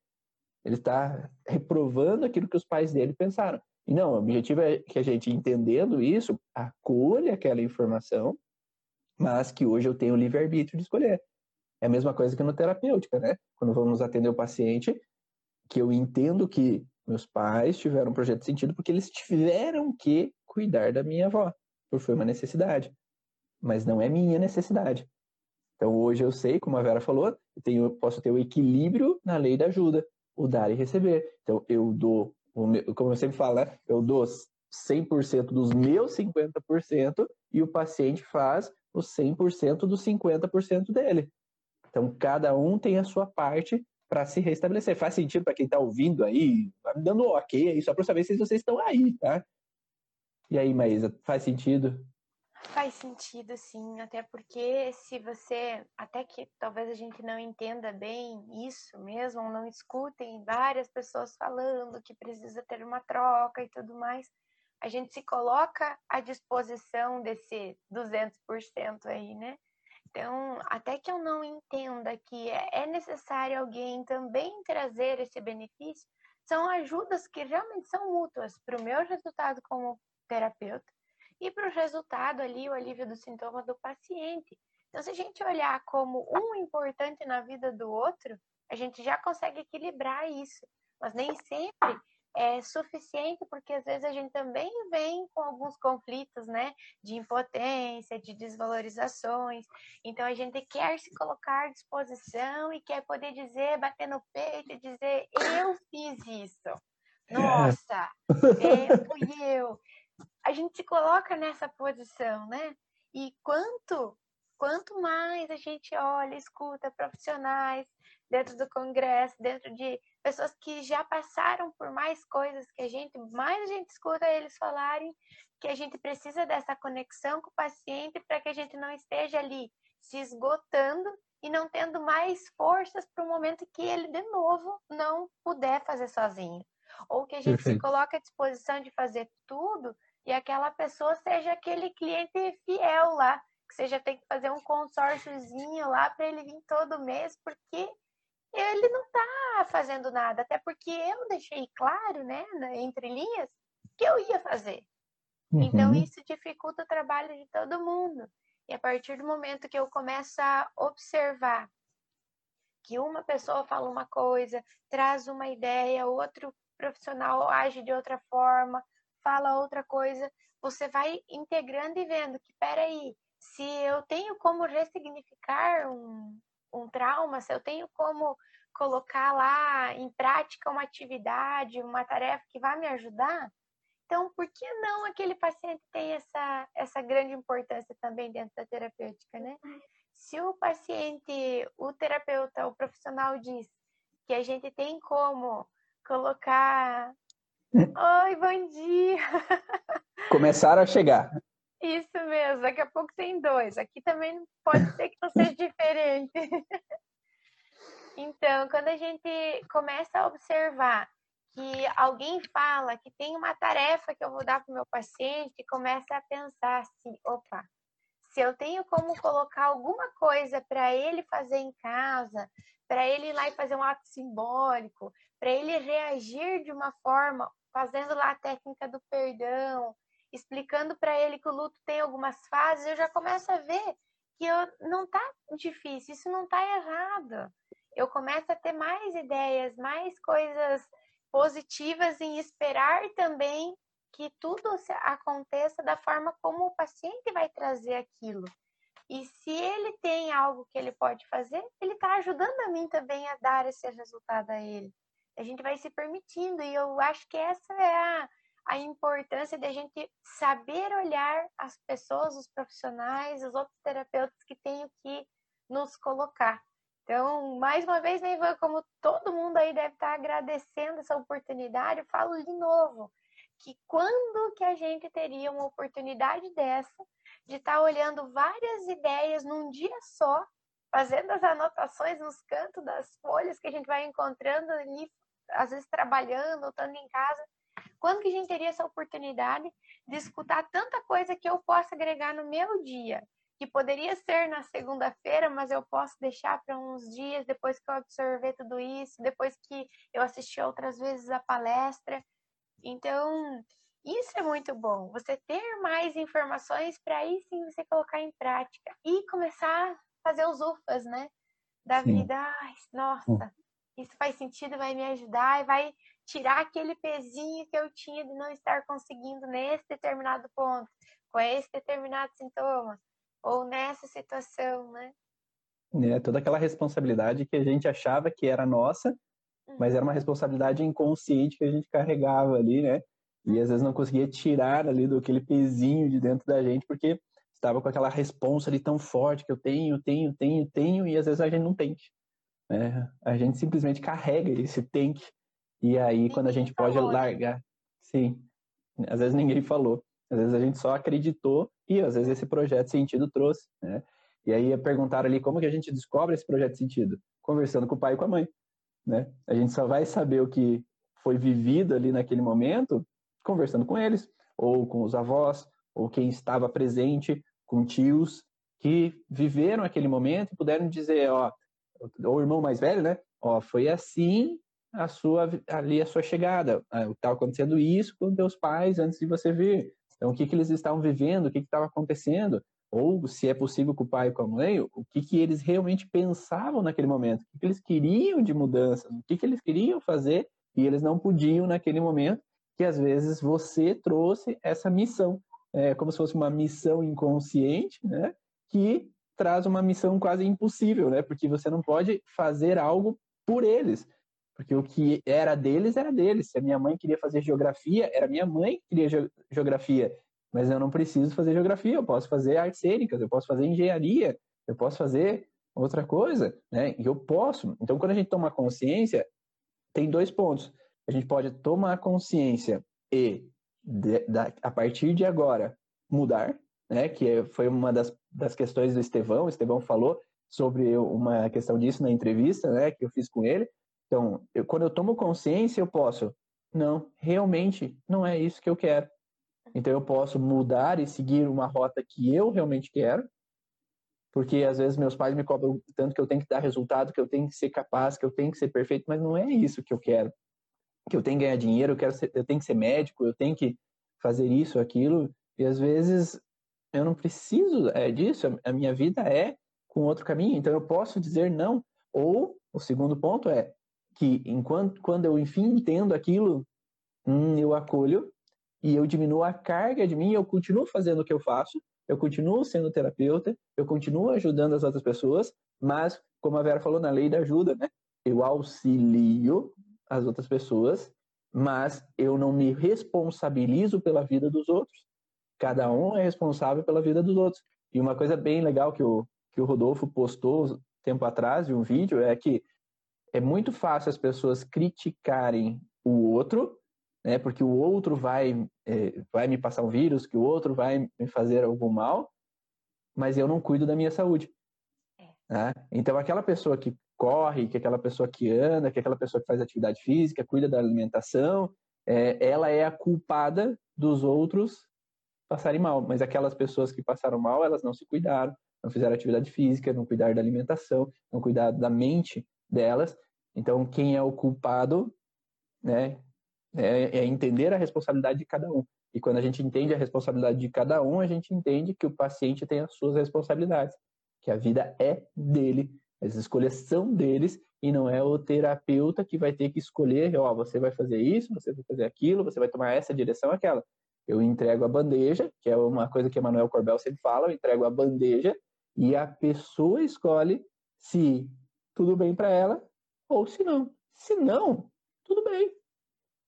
ele está reprovando aquilo que os pais dele pensaram. E não, o objetivo é que a gente, entendendo isso, acolha aquela informação, mas que hoje eu tenho livre-arbítrio de escolher. É a mesma coisa que no terapêutica, né? Quando vamos atender o paciente, que eu entendo que meus pais tiveram um projeto de sentido porque eles tiveram que cuidar da minha avó, foi uma necessidade, mas não é minha necessidade. Então hoje eu sei, como a Vera falou, eu tenho, posso ter o equilíbrio na lei da ajuda, o dar e receber. Então eu dou, como eu sempre falo, né? eu dou 100% dos meus 50% e o paciente faz os 100% dos 50% dele. Então cada um tem a sua parte para se restabelecer. Faz sentido para quem está ouvindo aí? Tá me dando ok aí, só para saber se vocês estão aí, tá? E aí, Maísa, faz sentido? Faz sentido, sim, até porque se você, até que talvez a gente não entenda bem isso mesmo, ou não escutem várias pessoas falando que precisa ter uma troca e tudo mais, a gente se coloca à disposição desse 200% aí, né? Então, até que eu não entenda que é, é necessário alguém também trazer esse benefício, são ajudas que realmente são mútuas para o meu resultado como terapeuta e para o resultado ali, o alívio do sintoma do paciente. Então, se a gente olhar como um importante na vida do outro, a gente já consegue equilibrar isso. Mas nem sempre é suficiente, porque às vezes a gente também vem com alguns conflitos, né, de impotência, de desvalorizações. Então a gente quer se colocar à disposição e quer poder dizer, bater no peito e dizer: eu fiz isso. É. Nossa, é, fui eu. A gente se coloca nessa posição, né? E quanto quanto mais a gente olha, escuta profissionais dentro do congresso, dentro de pessoas que já passaram por mais coisas que a gente, mais a gente escuta eles falarem que a gente precisa dessa conexão com o paciente para que a gente não esteja ali se esgotando e não tendo mais forças para o momento que ele de novo não puder fazer sozinho. Ou que a gente Perfeito. se coloque à disposição de fazer tudo e aquela pessoa seja aquele cliente fiel lá, que você já tem que fazer um consórciozinho lá para ele vir todo mês, porque ele não está fazendo nada, até porque eu deixei claro, né, entre linhas, que eu ia fazer. Então, uhum. Então, isso dificulta o trabalho de todo mundo. E a partir do momento que eu começo a observar que uma pessoa fala uma coisa, traz uma ideia, outro profissional age de outra forma, fala outra coisa, você vai integrando e vendo que, peraí, se eu tenho como ressignificar um, um trauma, se eu tenho como colocar lá em prática uma atividade, uma tarefa que vai me ajudar, então por que não aquele paciente tem essa, essa grande importância também dentro da terapêutica, né? Se o paciente, o terapeuta, o profissional diz que a gente tem como colocar. Oi, bom dia! Começaram a chegar. Isso mesmo, daqui a pouco tem dois. Aqui também pode ser que não seja diferente. Então, quando a gente começa a observar que alguém fala que tem uma tarefa que eu vou dar para o meu paciente, começa a pensar assim: opa, se eu tenho como colocar alguma coisa para ele fazer em casa, para ele ir lá e fazer um ato simbólico, para ele reagir de uma forma, fazendo lá a técnica do perdão, explicando para ele que o luto tem algumas fases, eu já começo a ver que eu, não tá difícil, isso não tá errado. Eu começo a ter mais ideias, mais coisas positivas em esperar também que tudo aconteça da forma como o paciente vai trazer aquilo. E se ele tem algo que ele pode fazer, ele está ajudando a mim também a dar esse resultado a ele. A gente vai se permitindo, e eu acho que essa é a, a importância de a gente saber olhar as pessoas, os profissionais, os outros terapeutas que têm que nos colocar. Então, mais uma vez, né, Ivan, como todo mundo aí deve estar agradecendo essa oportunidade, eu falo de novo que quando que a gente teria uma oportunidade dessa de estar olhando várias ideias num dia só, fazendo as anotações nos cantos das folhas que a gente vai encontrando ali, às vezes trabalhando ou estando em casa, quando que a gente teria essa oportunidade de escutar tanta coisa que eu possa agregar no meu dia? Que poderia ser na segunda-feira, mas eu posso deixar para uns dias depois que eu absorver tudo isso, depois que eu assisti outras vezes a palestra. Então, Isso é muito bom. Você ter mais informações para aí sim você colocar em prática e começar a fazer os UFAs, né? Da sim. vida. Ai, nossa, isso faz sentido, vai me ajudar e vai tirar aquele pezinho que eu tinha de não estar conseguindo nesse determinado ponto, com esse determinado sintoma, ou nessa situação, né? É, toda aquela responsabilidade que a gente achava que era nossa, mas era uma uhum. responsabilidade inconsciente que a gente carregava ali, né? E às vezes não conseguia tirar ali do aquele pezinho de dentro da gente, porque estava com aquela responsa ali tão forte que eu tenho, tenho, tenho, tenho, e às vezes a gente não tem. Né? A gente simplesmente carrega esse tank, e aí quando a gente pode falou, largar, sim, às vezes ninguém falou, às vezes a gente só acreditou, e às vezes esse projeto sentido trouxe, né? E aí perguntaram ali como que a gente descobre esse projeto sentido? Conversando com o pai e com a mãe, né? A gente só vai saber o que foi vivido ali naquele momento conversando com eles, ou com os avós, ou quem estava presente, com tios que viveram aquele momento e puderam dizer, ó, ou o irmão mais velho, né? Ó, foi assim a sua ali a sua chegada. Estava ah, acontecendo isso com teus pais antes de você vir. Então, o que que eles estavam vivendo? O que que estava acontecendo? Ou, se é possível com o pai e com a mãe, o que que eles realmente pensavam naquele momento? O que, que eles queriam de mudança? O que que eles queriam fazer e eles não podiam naquele momento? Que às vezes você trouxe essa missão, é, como se fosse uma missão inconsciente, né? Que traz uma missão quase impossível, né? Porque você não pode fazer algo por eles. Porque o que era deles era deles. Se a minha mãe queria fazer geografia, era minha mãe que queria geografia. Mas eu não preciso fazer geografia, eu posso fazer artes cênicas, eu posso fazer engenharia, eu posso fazer outra coisa, né? E eu posso. Então, quando a gente toma consciência, tem dois pontos. A gente pode tomar consciência e, de, da, a partir de agora, mudar, né? Que foi uma das, das questões do Estevão. O Estevão falou sobre uma questão disso na entrevista, né? Que eu fiz com ele. Então, eu, quando eu tomo consciência, eu posso, não, realmente não é isso que eu quero. Então, eu posso mudar e seguir uma rota que eu realmente quero, porque às vezes meus pais me cobram tanto que eu tenho que dar resultado, que eu tenho que ser capaz, que eu tenho que ser perfeito, mas não é isso que eu quero. Que eu tenho que ganhar dinheiro, eu, quero ser, eu tenho que ser médico, eu tenho que fazer isso, aquilo, e às vezes eu não preciso é, disso, a minha vida é com outro caminho, então eu posso dizer não. Ou o segundo ponto é, que enquanto quando eu enfim entendo aquilo, hum, eu acolho e eu diminuo a carga de mim, eu continuo fazendo o que eu faço, eu continuo sendo terapeuta, eu continuo ajudando as outras pessoas, mas como a Vera falou na lei da ajuda, né? Eu auxilio as outras pessoas, mas eu não me responsabilizo pela vida dos outros. Cada um é responsável pela vida dos outros. E uma coisa bem legal que o, que o Rodolfo postou tempo atrás de um vídeo é que é muito fácil as pessoas criticarem o outro, né? Porque o outro vai, é, vai me passar um vírus, que o outro vai me fazer algum mal, mas eu não cuido da minha saúde. É. Né? Então, aquela pessoa que corre, que aquela pessoa que anda, que aquela pessoa que faz atividade física, cuida da alimentação, é, ela é a culpada dos outros passarem mal. Mas aquelas pessoas que passaram mal, elas não se cuidaram, não fizeram atividade física, não cuidaram da alimentação, não cuidaram da mente delas. Então, quem é o culpado, né, é, é entender a responsabilidade de cada um. E quando a gente entende a responsabilidade de cada um, a gente entende que o paciente tem as suas responsabilidades, que a vida é dele, as escolhas são deles e não é o terapeuta que vai ter que escolher, ó, você vai fazer isso, você vai fazer aquilo, você vai tomar essa direção, aquela. Eu entrego a bandeja, que é uma coisa que Emanuel Corbel sempre fala, eu entrego a bandeja e a pessoa escolhe se tudo bem para ela ou se não. Se não, tudo bem.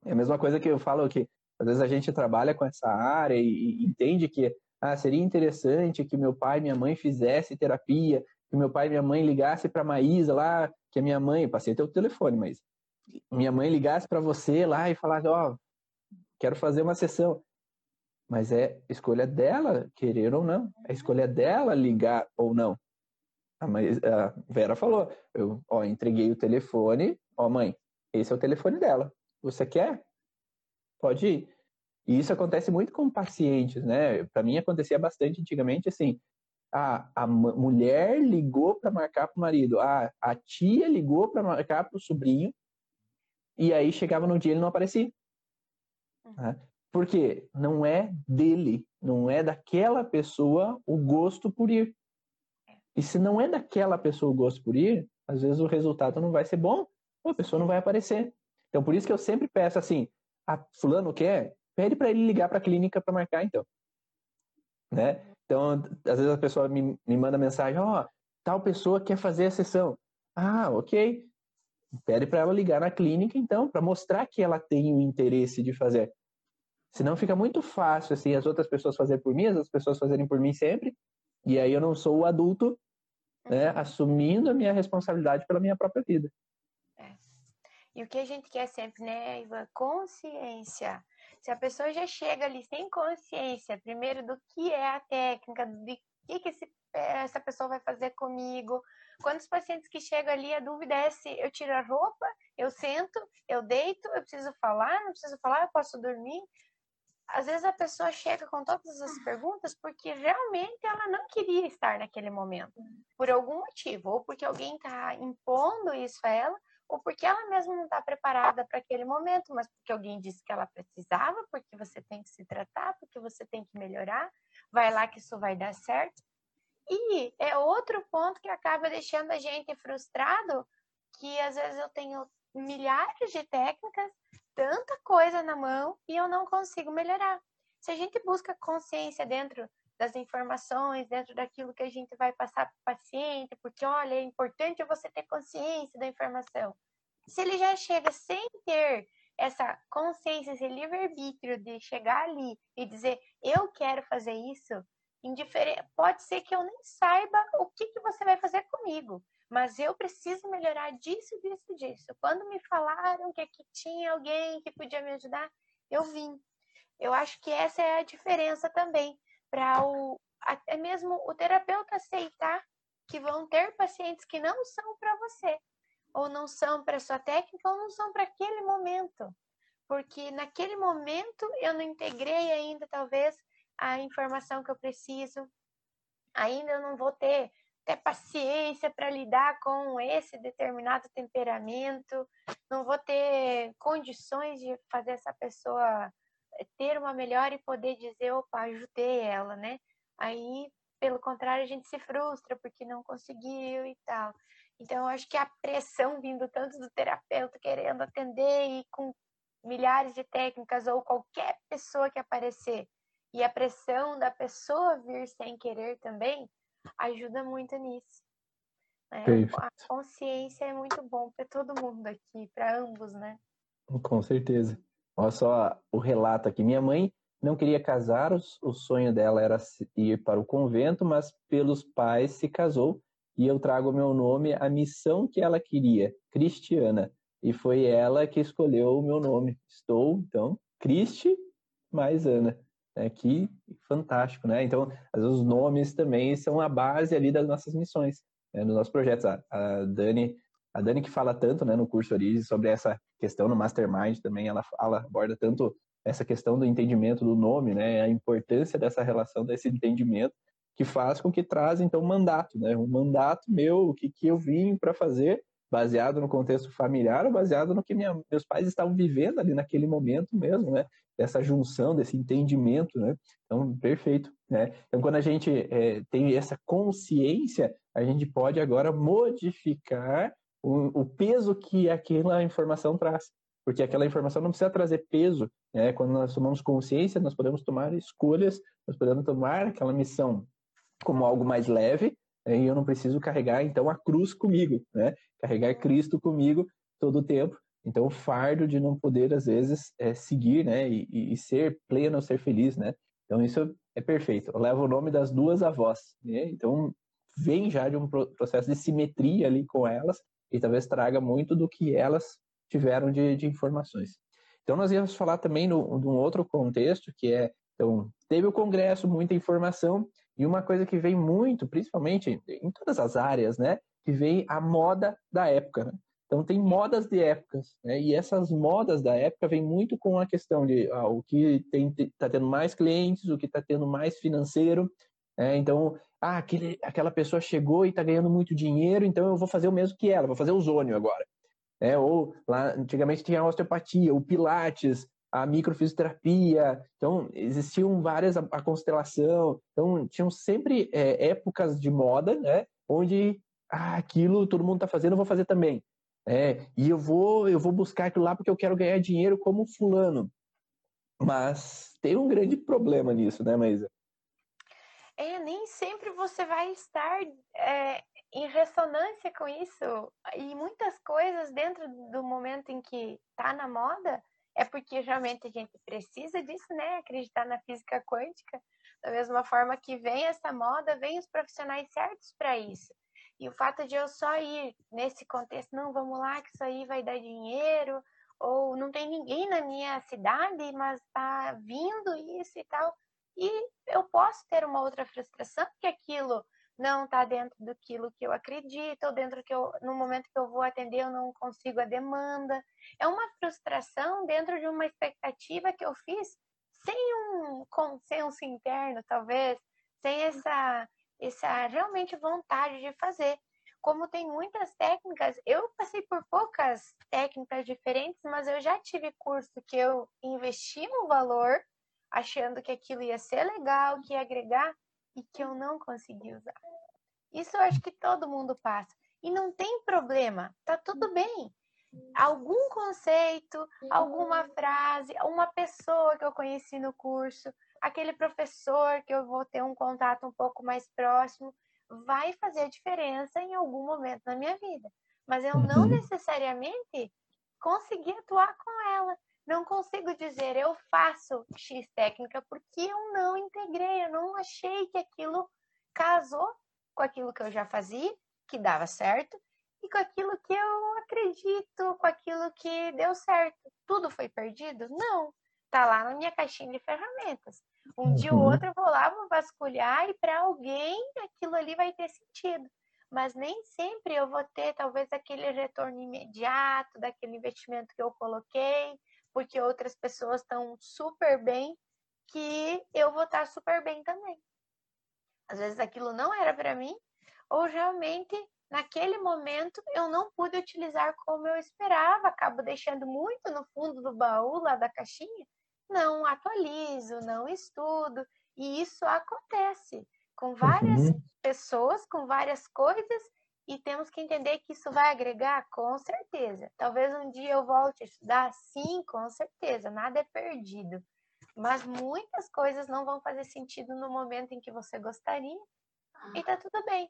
É a mesma coisa que eu falo que às vezes a gente trabalha com essa área e, e entende que ah, seria interessante que meu pai e minha mãe fizesse terapia, que meu pai e minha mãe ligasse para Maísa lá, que a minha mãe, passei teu telefone, mas minha mãe ligasse para você lá e falasse, ó, oh, quero fazer uma sessão. Mas é escolha dela querer ou não. É escolha dela ligar ou não. A, a Vera falou, eu ó, entreguei o telefone, ó mãe, esse é o telefone dela. Você quer? Pode ir. E isso acontece muito com pacientes, né? Para mim acontecia bastante antigamente assim. Ah, a mulher ligou para marcar para o marido, ah, a tia ligou para marcar para o sobrinho, e aí chegava no dia ele não aparecia. Né? Porque não é dele, não é daquela pessoa o gosto por ir. E se não é daquela pessoa o gosto por ir, às vezes o resultado não vai ser bom, a pessoa não vai aparecer. Então, por isso que eu sempre peço assim: a fulano quer? Pede para ele ligar para a clínica para marcar, então. Né? Então, às vezes a pessoa me, me manda mensagem: ó, oh, tal pessoa quer fazer a sessão. Ah, ok. Pede para ela ligar na clínica, então, para mostrar que ela tem o interesse de fazer. Senão fica muito fácil, assim, as outras pessoas fazerem por mim, as outras pessoas fazerem por mim sempre, e aí eu não sou o adulto, né, uhum. assumindo a minha responsabilidade pela minha própria vida. É. E o que a gente quer sempre, né, Ivan? Consciência. Se a pessoa já chega ali sem consciência, primeiro do que é a técnica, de que, que esse, essa pessoa vai fazer comigo. Quantos pacientes que chegam ali, a dúvida é se eu tiro a roupa, eu sento, eu deito, eu preciso falar, não preciso falar, eu posso dormir às vezes a pessoa chega com todas as perguntas porque realmente ela não queria estar naquele momento, por algum motivo, ou porque alguém está impondo isso a ela, ou porque ela mesma não está preparada para aquele momento, mas porque alguém disse que ela precisava, porque você tem que se tratar, porque você tem que melhorar, vai lá que isso vai dar certo. E é outro ponto que acaba deixando a gente frustrado, que às vezes eu tenho milhares de técnicas tanta coisa na mão e eu não consigo melhorar. Se a gente busca consciência dentro das informações, dentro daquilo que a gente vai passar para o paciente, porque olha, é importante você ter consciência da informação. Se ele já chega sem ter essa consciência, esse livre-arbítrio de chegar ali e dizer eu quero fazer isso, pode ser que eu nem saiba o que, que você vai fazer comigo mas eu preciso melhorar disso, disso, disso. Quando me falaram que aqui tinha alguém que podia me ajudar, eu vim. Eu acho que essa é a diferença também para o até mesmo o terapeuta aceitar que vão ter pacientes que não são para você, ou não são para sua técnica, ou não são para aquele momento. Porque naquele momento eu não integrei ainda talvez a informação que eu preciso, ainda eu não vou ter ter paciência para lidar com esse determinado temperamento, não vou ter condições de fazer essa pessoa ter uma melhor e poder dizer, opa, ajudei ela, né? Aí, pelo contrário, a gente se frustra porque não conseguiu e tal. Então, eu acho que a pressão vindo tanto do terapeuta querendo atender e com milhares de técnicas ou qualquer pessoa que aparecer, e a pressão da pessoa vir sem querer também, ajuda muito nisso. Né? A consciência é muito bom para todo mundo aqui, para ambos, né? Com certeza. Olha só o relato aqui. Minha mãe não queria casar, o sonho dela era ir para o convento, mas pelos pais se casou e eu trago meu nome, a missão que ela queria, Cristiana. E foi ela que escolheu o meu nome. Estou, então, Cristi mais Ana. É, que fantástico, né? Então, às vezes, os nomes também são a base ali das nossas missões, né? nos nossos projetos. A, a, Dani, a Dani que fala tanto, né, no curso Orize sobre essa questão no Mastermind também, ela fala, aborda tanto essa questão do entendimento do nome, né, a importância dessa relação, desse entendimento, que faz com que traz, então, um mandato, né, um mandato meu, o que, que eu vim para fazer, baseado no contexto familiar baseado no que minha, meus pais estavam vivendo ali naquele momento mesmo, né? Dessa junção, desse entendimento, né? Então, perfeito, né? Então, quando a gente é, tem essa consciência, a gente pode agora modificar o, o, peso que aquela informação traz. Porque aquela informação não precisa trazer peso, né? Quando nós tomamos consciência, nós podemos tomar escolhas, nós podemos tomar aquela missão como algo mais leve, né? e eu não preciso carregar então a cruz comigo, né? Carregar Cristo comigo todo o tempo. Então o fardo de não poder às vezes é seguir, né? E, e ser pleno, ser feliz, né? Então isso é perfeito. Eu levo o nome das duas avós, né? Então vem já de um processo de simetria ali com elas e talvez traga muito do que elas tiveram de, de informações. Então nós íamos falar também no, de um outro contexto que é então teve o congresso, muita informação e uma coisa que vem muito, principalmente em todas as áreas, né? Que vem a moda da época. Né? Então tem modas de épocas, né? E essas modas da época vem muito com a questão de ah, o que está tendo mais clientes, o que está tendo mais financeiro. Né? Então, ah, aquele, aquela pessoa chegou e está ganhando muito dinheiro, então eu vou fazer o mesmo que ela, vou fazer o zônio agora. É, ou lá antigamente tinha a osteopatia, o pilates, a microfisioterapia, então existiam várias, a, constelação, então tinham sempre é, épocas de moda, né, onde ah, aquilo todo mundo está fazendo, eu vou fazer também. É, e eu vou, eu vou buscar aquilo lá porque eu quero ganhar dinheiro como fulano. Mas tem um grande problema nisso, né, Maísa? É, nem sempre você vai estar é, em ressonância com isso. E muitas coisas dentro do momento em que tá na moda é porque realmente a gente precisa disso, né? Acreditar na física quântica. Da mesma forma que vem essa moda, vem os profissionais certos para isso. E o fato de eu só ir nesse contexto, não, vamos lá, que isso aí vai dar dinheiro, ou não tem ninguém na minha cidade, mas tá vindo isso e tal. E eu posso ter uma outra frustração, porque aquilo não está dentro daquilo que eu acredito, ou dentro que eu, no momento que eu vou atender, eu não consigo a demanda. É uma frustração dentro de uma expectativa que eu fiz sem um consenso interno, talvez, sem essa, essa realmente vontade de fazer. Como tem muitas técnicas, eu passei por poucas técnicas diferentes, mas eu já tive curso que eu investi um valor achando que aquilo ia ser legal, que ia agregar e que eu não consegui usar. Isso eu acho que todo mundo passa. E não tem problema, tá tudo bem. Algum conceito, alguma frase, uma pessoa que eu conheci no curso, aquele professor que eu vou ter um contato um pouco mais próximo, vai fazer diferença em algum momento na minha vida. Mas eu não uhum. necessariamente consegui atuar com ela. Não consigo dizer eu faço X técnica porque eu não integrei, eu não achei que aquilo casou com aquilo que eu já fazia, que dava certo, e com aquilo que eu acredito, com aquilo que deu certo. Tudo foi perdido? Não. Tá lá na minha caixinha de ferramentas. Um uhum. dia ou outro eu vou lá, vou vasculhar e para alguém aquilo ali vai ter sentido. Mas nem sempre eu vou ter talvez aquele retorno imediato daquele investimento que eu coloquei, porque outras pessoas estão super bem, que eu vou estar super bem também. Às vezes aquilo não era para mim, ou realmente naquele momento eu não pude utilizar como eu esperava, acabo deixando muito no fundo do baú lá da caixinha, não atualizo, não estudo, e isso acontece com várias uhum. pessoas, com várias coisas, e temos que entender que isso vai agregar, com certeza. Talvez um dia eu volte a estudar, sim, com certeza, nada é perdido. Mas muitas coisas não vão fazer sentido no momento em que você gostaria, e tá tudo bem.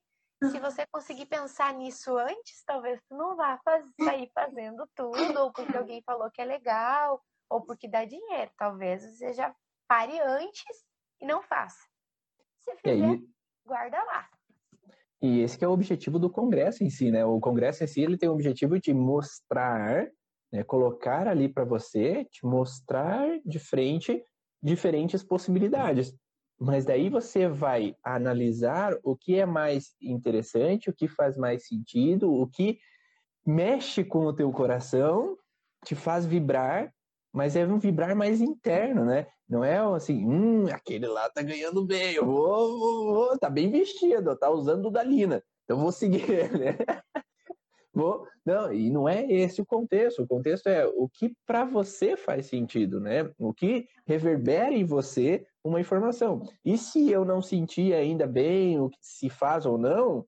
Se você conseguir pensar nisso antes, talvez tu não vá fazer, sair fazendo tudo, ou porque alguém falou que é legal, ou porque dá dinheiro. Talvez você já pare antes e não faça. Se fizer, guarda lá. E esse é o objetivo do Congresso em si, né? O Congresso em si ele tem o objetivo de mostrar, né, colocar ali para você, te mostrar de frente diferentes possibilidades. Mas daí você vai analisar o que é mais interessante, o que faz mais sentido, o que mexe com o teu coração, te faz vibrar, mas é um vibrar mais interno, né? Não é assim, hum, aquele lá tá ganhando bem, eu vou, vou, vou tá bem vestido, tá usando Dalina, então vou seguir, né? Vou, não, e não é esse o contexto. O contexto é o que para você faz sentido, né? O que reverbera em você uma informação. E se eu não sentir ainda bem o que se faz ou não,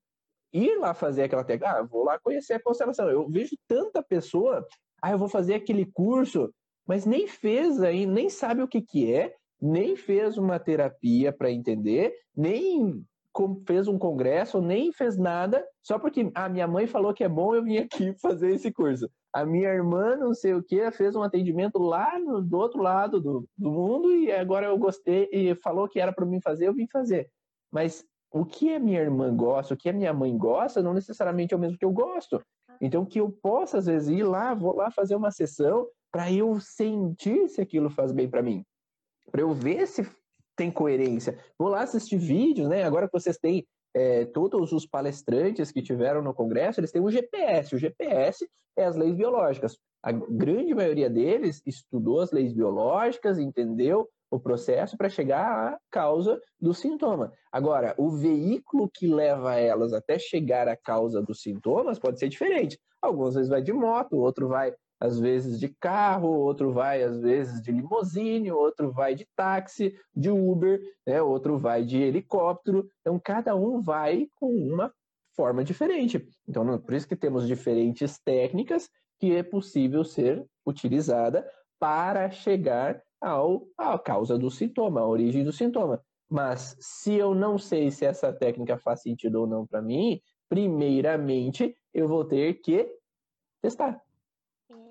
ir lá fazer aquela técnica, ah, vou lá conhecer a constelação. Eu vejo tanta pessoa, ah, eu vou fazer aquele curso, mas nem fez aí, nem sabe o que, que é, nem fez uma terapia para entender, nem fez um congresso, nem fez nada, só porque a minha mãe falou que é bom, eu vim aqui fazer esse curso. A minha irmã, não sei o que, fez um atendimento lá no, do outro lado do, do mundo e agora eu gostei e falou que era para mim fazer, eu vim fazer. Mas o que a minha irmã gosta, o que a minha mãe gosta, não necessariamente é o mesmo que eu gosto. Então, que eu possa, às vezes, ir lá, vou lá fazer uma sessão para eu sentir se aquilo faz bem para mim. Para eu ver se tem coerência. Vou lá assistir vídeos, né? Agora que vocês têm é, todos os palestrantes que tiveram no Congresso, eles têm um GPS. O GPS é as leis biológicas. A grande maioria deles estudou as leis biológicas, entendeu o processo para chegar à causa do sintoma. Agora, o veículo que leva elas até chegar à causa dos sintomas pode ser diferente. Algumas vezes vai de moto, outro vai às vezes de carro, outro vai às vezes de limusine, outro vai de táxi, de Uber, né? outro vai de helicóptero. Então cada um vai com uma forma diferente. Então por isso que temos diferentes técnicas que é possível ser utilizada para chegar ao, à causa do sintoma, à origem do sintoma. Mas se eu não sei se essa técnica faz sentido ou não para mim, primeiramente eu vou ter que testar.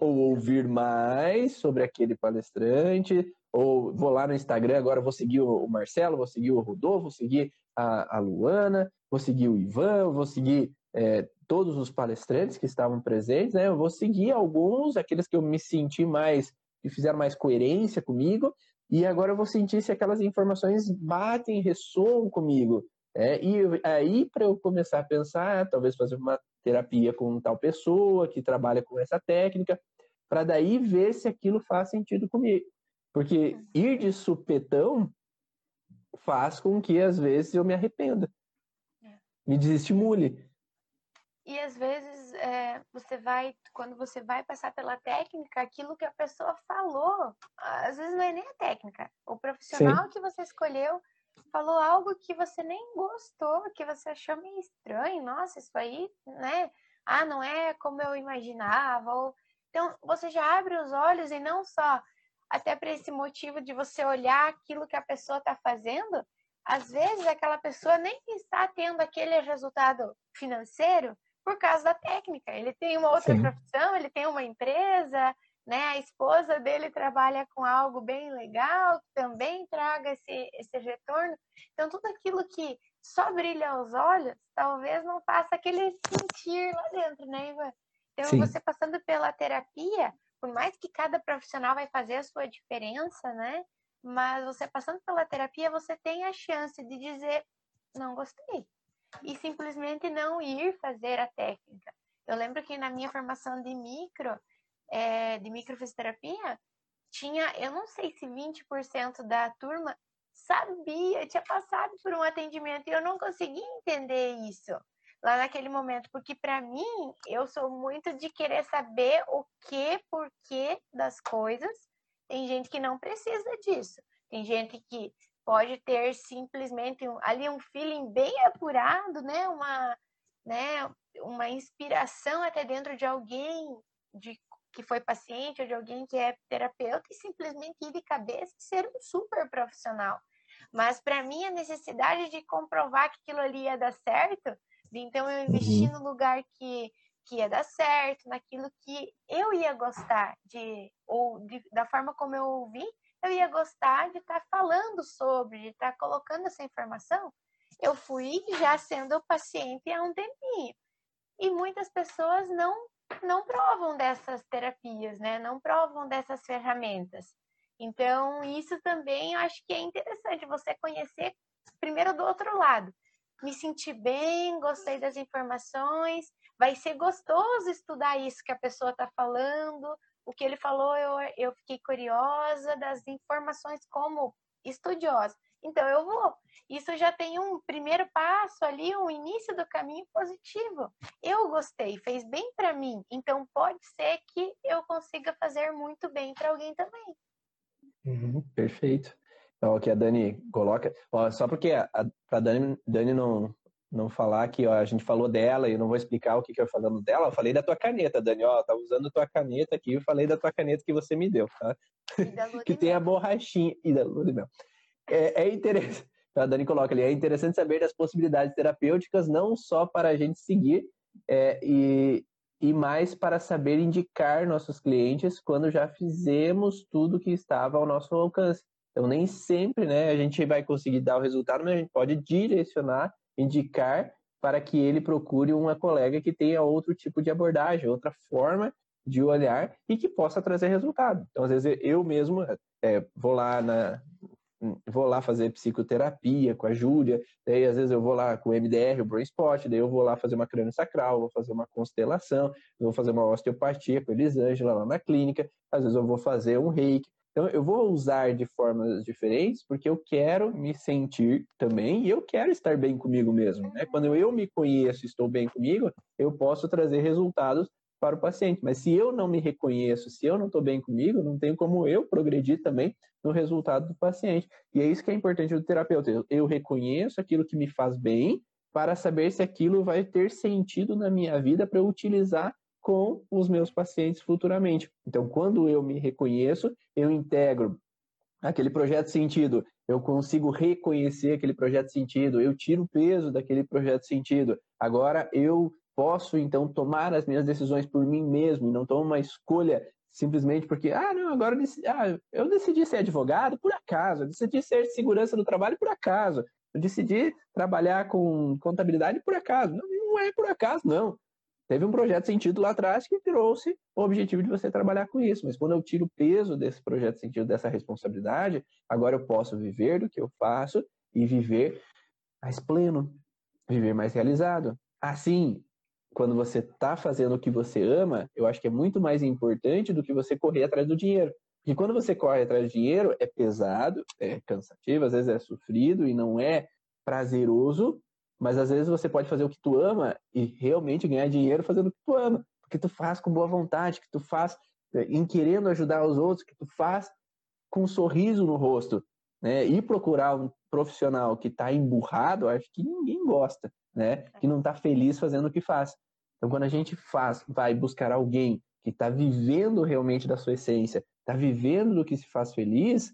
Ou ouvir mais sobre aquele palestrante, ou vou lá no Instagram, agora vou seguir o Marcelo, vou seguir o Rodolfo, vou seguir a, a Luana, vou seguir o Ivan, vou seguir é, todos os palestrantes que estavam presentes, né? Eu vou seguir alguns, aqueles que eu me senti mais, que fizeram mais coerência comigo, e agora eu vou sentir se aquelas informações batem, ressoam comigo. É, e aí, para eu começar a pensar, talvez fazer uma terapia com tal pessoa que trabalha com essa técnica, para daí ver se aquilo faz sentido comigo. Porque uhum. ir de supetão faz com que, às vezes, eu me arrependa, é. me desestimule. E às vezes é, você vai, quando você vai passar pela técnica, aquilo que a pessoa falou, às vezes não é nem a técnica. O profissional Sim. que você escolheu falou algo que você nem gostou, que você achou meio estranho. Nossa, isso aí, né? Ah, não é como eu imaginava. Ou... Então, você já abre os olhos e não só até para esse motivo de você olhar aquilo que a pessoa está fazendo. Às vezes, aquela pessoa nem está tendo aquele resultado financeiro, por causa da técnica. Ele tem uma outra Sim. profissão, ele tem uma empresa, né? A esposa dele trabalha com algo bem legal, que também traga esse, esse retorno. Então, tudo aquilo que só brilha aos olhos, talvez não faça aquele sentir lá dentro, né, Ivan? Então, Sim. você passando pela terapia, por mais que cada profissional vai fazer a sua diferença, né? Mas você passando pela terapia, você tem a chance de dizer, não gostei, e simplesmente não ir fazer a técnica. Eu lembro que na minha formação de micro, é, de microfisioterapia, tinha, eu não sei se 20% da turma sabia, tinha passado por um atendimento e eu não conseguia entender isso lá naquele momento, porque para mim eu sou muito de querer saber o que, porquê das coisas. Tem gente que não precisa disso. Tem gente que pode ter simplesmente um, ali um feeling bem apurado, né? Uma, né? uma inspiração até dentro de alguém de, que foi paciente ou de alguém que é terapeuta e simplesmente ir de cabeça e ser um super profissional. Mas para mim a necessidade de comprovar que aquilo ali ia dar certo, então eu investir uhum. no lugar que que ia dar certo, naquilo que eu ia gostar de ou de, da forma como eu ouvi, eu ia gostar de estar tá falando sobre, de estar tá colocando essa informação. Eu fui já sendo paciente há um tempinho. E muitas pessoas não não provam dessas terapias, né? Não provam dessas ferramentas. Então, isso também eu acho que é interessante você conhecer primeiro do outro lado. Me senti bem, gostei das informações, vai ser gostoso estudar isso que a pessoa está falando, o que ele falou, eu, eu fiquei curiosa das informações como estudiosa. Então eu vou. Isso já tem um primeiro passo ali, um início do caminho positivo. Eu gostei, fez bem para mim. Então pode ser que eu consiga fazer muito bem para alguém também. Uhum, perfeito. Então, que a Dani coloca, ó, só porque a, a Dani, Dani não, não falar que ó, a gente falou dela e eu não vou explicar o que, que eu falando dela, eu falei da tua caneta, Dani, ó, tá usando tua caneta aqui, eu falei da tua caneta que você me deu, tá? que tem a borrachinha e da Ludmilla. É, é interessante, a Dani coloca ali, é interessante saber das possibilidades terapêuticas não só para a gente seguir é, e, e mais para saber indicar nossos clientes quando já fizemos tudo que estava ao nosso alcance. Então, nem sempre né, a gente vai conseguir dar o resultado, mas a gente pode direcionar indicar para que ele procure uma colega que tenha outro tipo de abordagem, outra forma de olhar e que possa trazer resultado. Então, às vezes, eu mesmo é, vou lá na vou lá fazer psicoterapia com a Júlia, daí às vezes eu vou lá com o MDR, o Brain Spot, daí eu vou lá fazer uma crânio sacral, vou fazer uma constelação, vou fazer uma osteopatia com a Elisângela lá na clínica, às vezes eu vou fazer um reiki, então, eu vou usar de formas diferentes porque eu quero me sentir também e eu quero estar bem comigo mesmo. Né? Quando eu me conheço e estou bem comigo, eu posso trazer resultados para o paciente. Mas se eu não me reconheço, se eu não estou bem comigo, não tem como eu progredir também no resultado do paciente. E é isso que é importante do terapeuta. Eu, eu reconheço aquilo que me faz bem para saber se aquilo vai ter sentido na minha vida para eu utilizar com os meus pacientes futuramente. Então, quando eu me reconheço, eu integro aquele projeto sentido, eu consigo reconhecer aquele projeto sentido, eu tiro o peso daquele projeto sentido. Agora eu posso então tomar as minhas decisões por mim mesmo, não tomo uma escolha simplesmente porque, ah, não, agora eu decidi, ah, eu decidi ser advogado por acaso, eu decidi ser segurança do trabalho por acaso, eu decidi trabalhar com contabilidade por acaso. Não, não é por acaso, não. Teve um projeto sentido lá atrás que trouxe o objetivo de você trabalhar com isso. Mas quando eu tiro o peso desse projeto sentido, dessa responsabilidade, agora eu posso viver do que eu faço e viver mais pleno, viver mais realizado. Assim, quando você está fazendo o que você ama, eu acho que é muito mais importante do que você correr atrás do dinheiro. Porque quando você corre atrás do dinheiro, é pesado, é cansativo, às vezes é sofrido e não é prazeroso, mas às vezes você pode fazer o que tu ama e realmente ganhar dinheiro fazendo o que tu ama. Porque tu faz com boa vontade, que tu faz é, em querendo ajudar os outros, que tu faz com um sorriso no rosto. Né? E procurar um profissional que está emburrado, acho que ninguém gosta, né? Que não está feliz fazendo o que faz. Então, quando a gente faz, vai buscar alguém que está vivendo realmente da sua essência, está vivendo do que se faz feliz,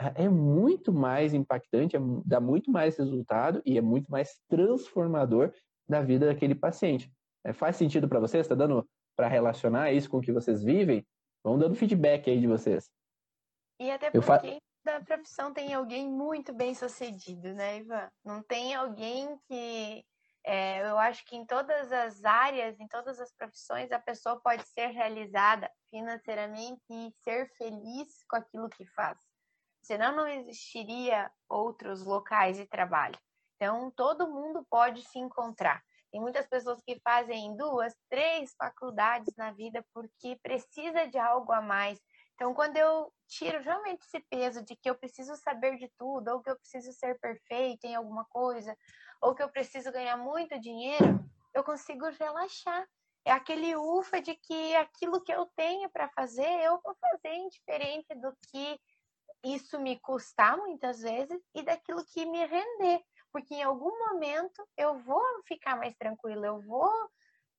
é, é muito mais impactante, é, dá muito mais resultado e é muito mais transformador da vida daquele paciente. É, faz sentido para vocês? Está dando para relacionar isso com o que vocês vivem? Vão dando feedback aí de vocês. E até porque fa... da profissão tem alguém muito bem sucedido, né, Ivan? Não tem alguém que é, eu acho que em todas as áreas, em todas as profissões, a pessoa pode ser realizada financeiramente e ser feliz com aquilo que faz. Senão não existiria outros locais de trabalho. Então, todo mundo pode se encontrar. Tem muitas pessoas que fazem duas, três faculdades na vida porque precisa de algo a mais. Então, quando eu tiro realmente esse peso de que eu preciso saber de tudo, ou que eu preciso ser perfeito em alguma coisa, ou que eu preciso ganhar muito dinheiro, eu consigo relaxar. É aquele ufa de que aquilo que eu tenho para fazer, eu vou fazer indiferente do que isso me custar muitas vezes e daquilo que me render. Porque em algum momento eu vou ficar mais tranquila, eu vou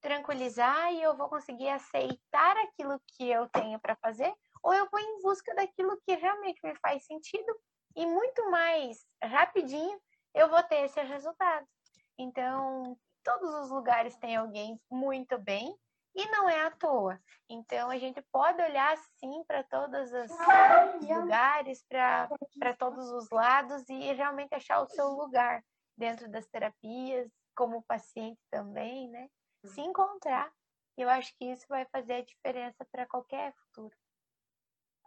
tranquilizar e eu vou conseguir aceitar aquilo que eu tenho para fazer, ou eu vou em busca daquilo que realmente me faz sentido e muito mais rapidinho eu vou ter esse resultado. Então, todos os lugares tem alguém muito bem e não é à toa. Então, a gente pode olhar sim para todos os lugares, para todos os lados e realmente achar o seu lugar dentro das terapias, como paciente também, né? Se encontrar. Eu acho que isso vai fazer a diferença para qualquer futuro.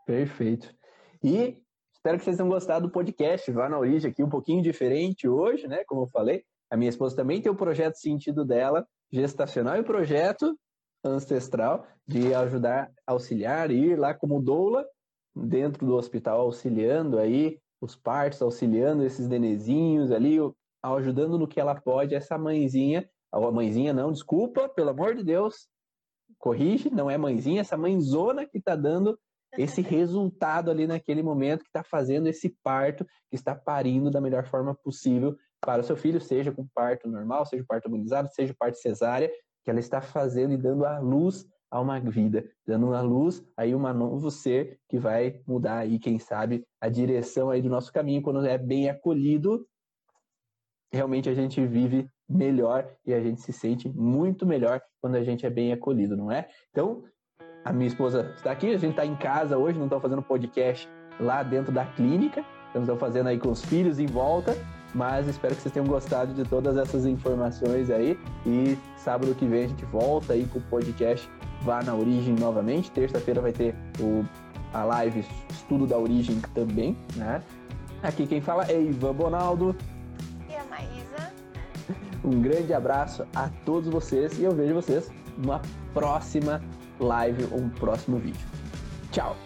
Perfeito. E Espero que vocês tenham gostado do podcast. Vá na origem aqui um pouquinho diferente hoje, né? Como eu falei. A minha esposa também tem o projeto sentido dela, gestacional, e o projeto ancestral de ajudar, auxiliar, ir lá como doula dentro do hospital, auxiliando aí os partos, auxiliando esses denezinhos ali, ajudando no que ela pode, essa mãezinha, a mãezinha não, desculpa, pelo amor de Deus, corrige, não é mãezinha, essa mãezona que está dando esse resultado ali naquele momento que está fazendo esse parto, que está parindo da melhor forma possível para o seu filho, seja com parto normal, seja parto humanizado, seja parto cesárea, que ela está fazendo e dando a luz a uma vida, dando a luz aí um novo ser que vai mudar aí, quem sabe, a direção aí do nosso caminho quando é bem acolhido. Realmente a gente vive melhor e a gente se sente muito melhor quando a gente é bem acolhido, não é? Então, a minha esposa está aqui, a gente está em casa hoje, não estamos fazendo podcast lá dentro da clínica, estamos fazendo aí com os filhos em volta, mas espero que vocês tenham gostado de todas essas informações aí e sábado que vem a gente volta aí com o podcast Vá na Origem novamente, terça-feira vai ter o, a live Estudo da Origem também, né? Aqui quem fala é Ivan Bonaldo. E a Maísa. Um grande abraço a todos vocês e eu vejo vocês numa próxima live ou um próximo vídeo. Tchau!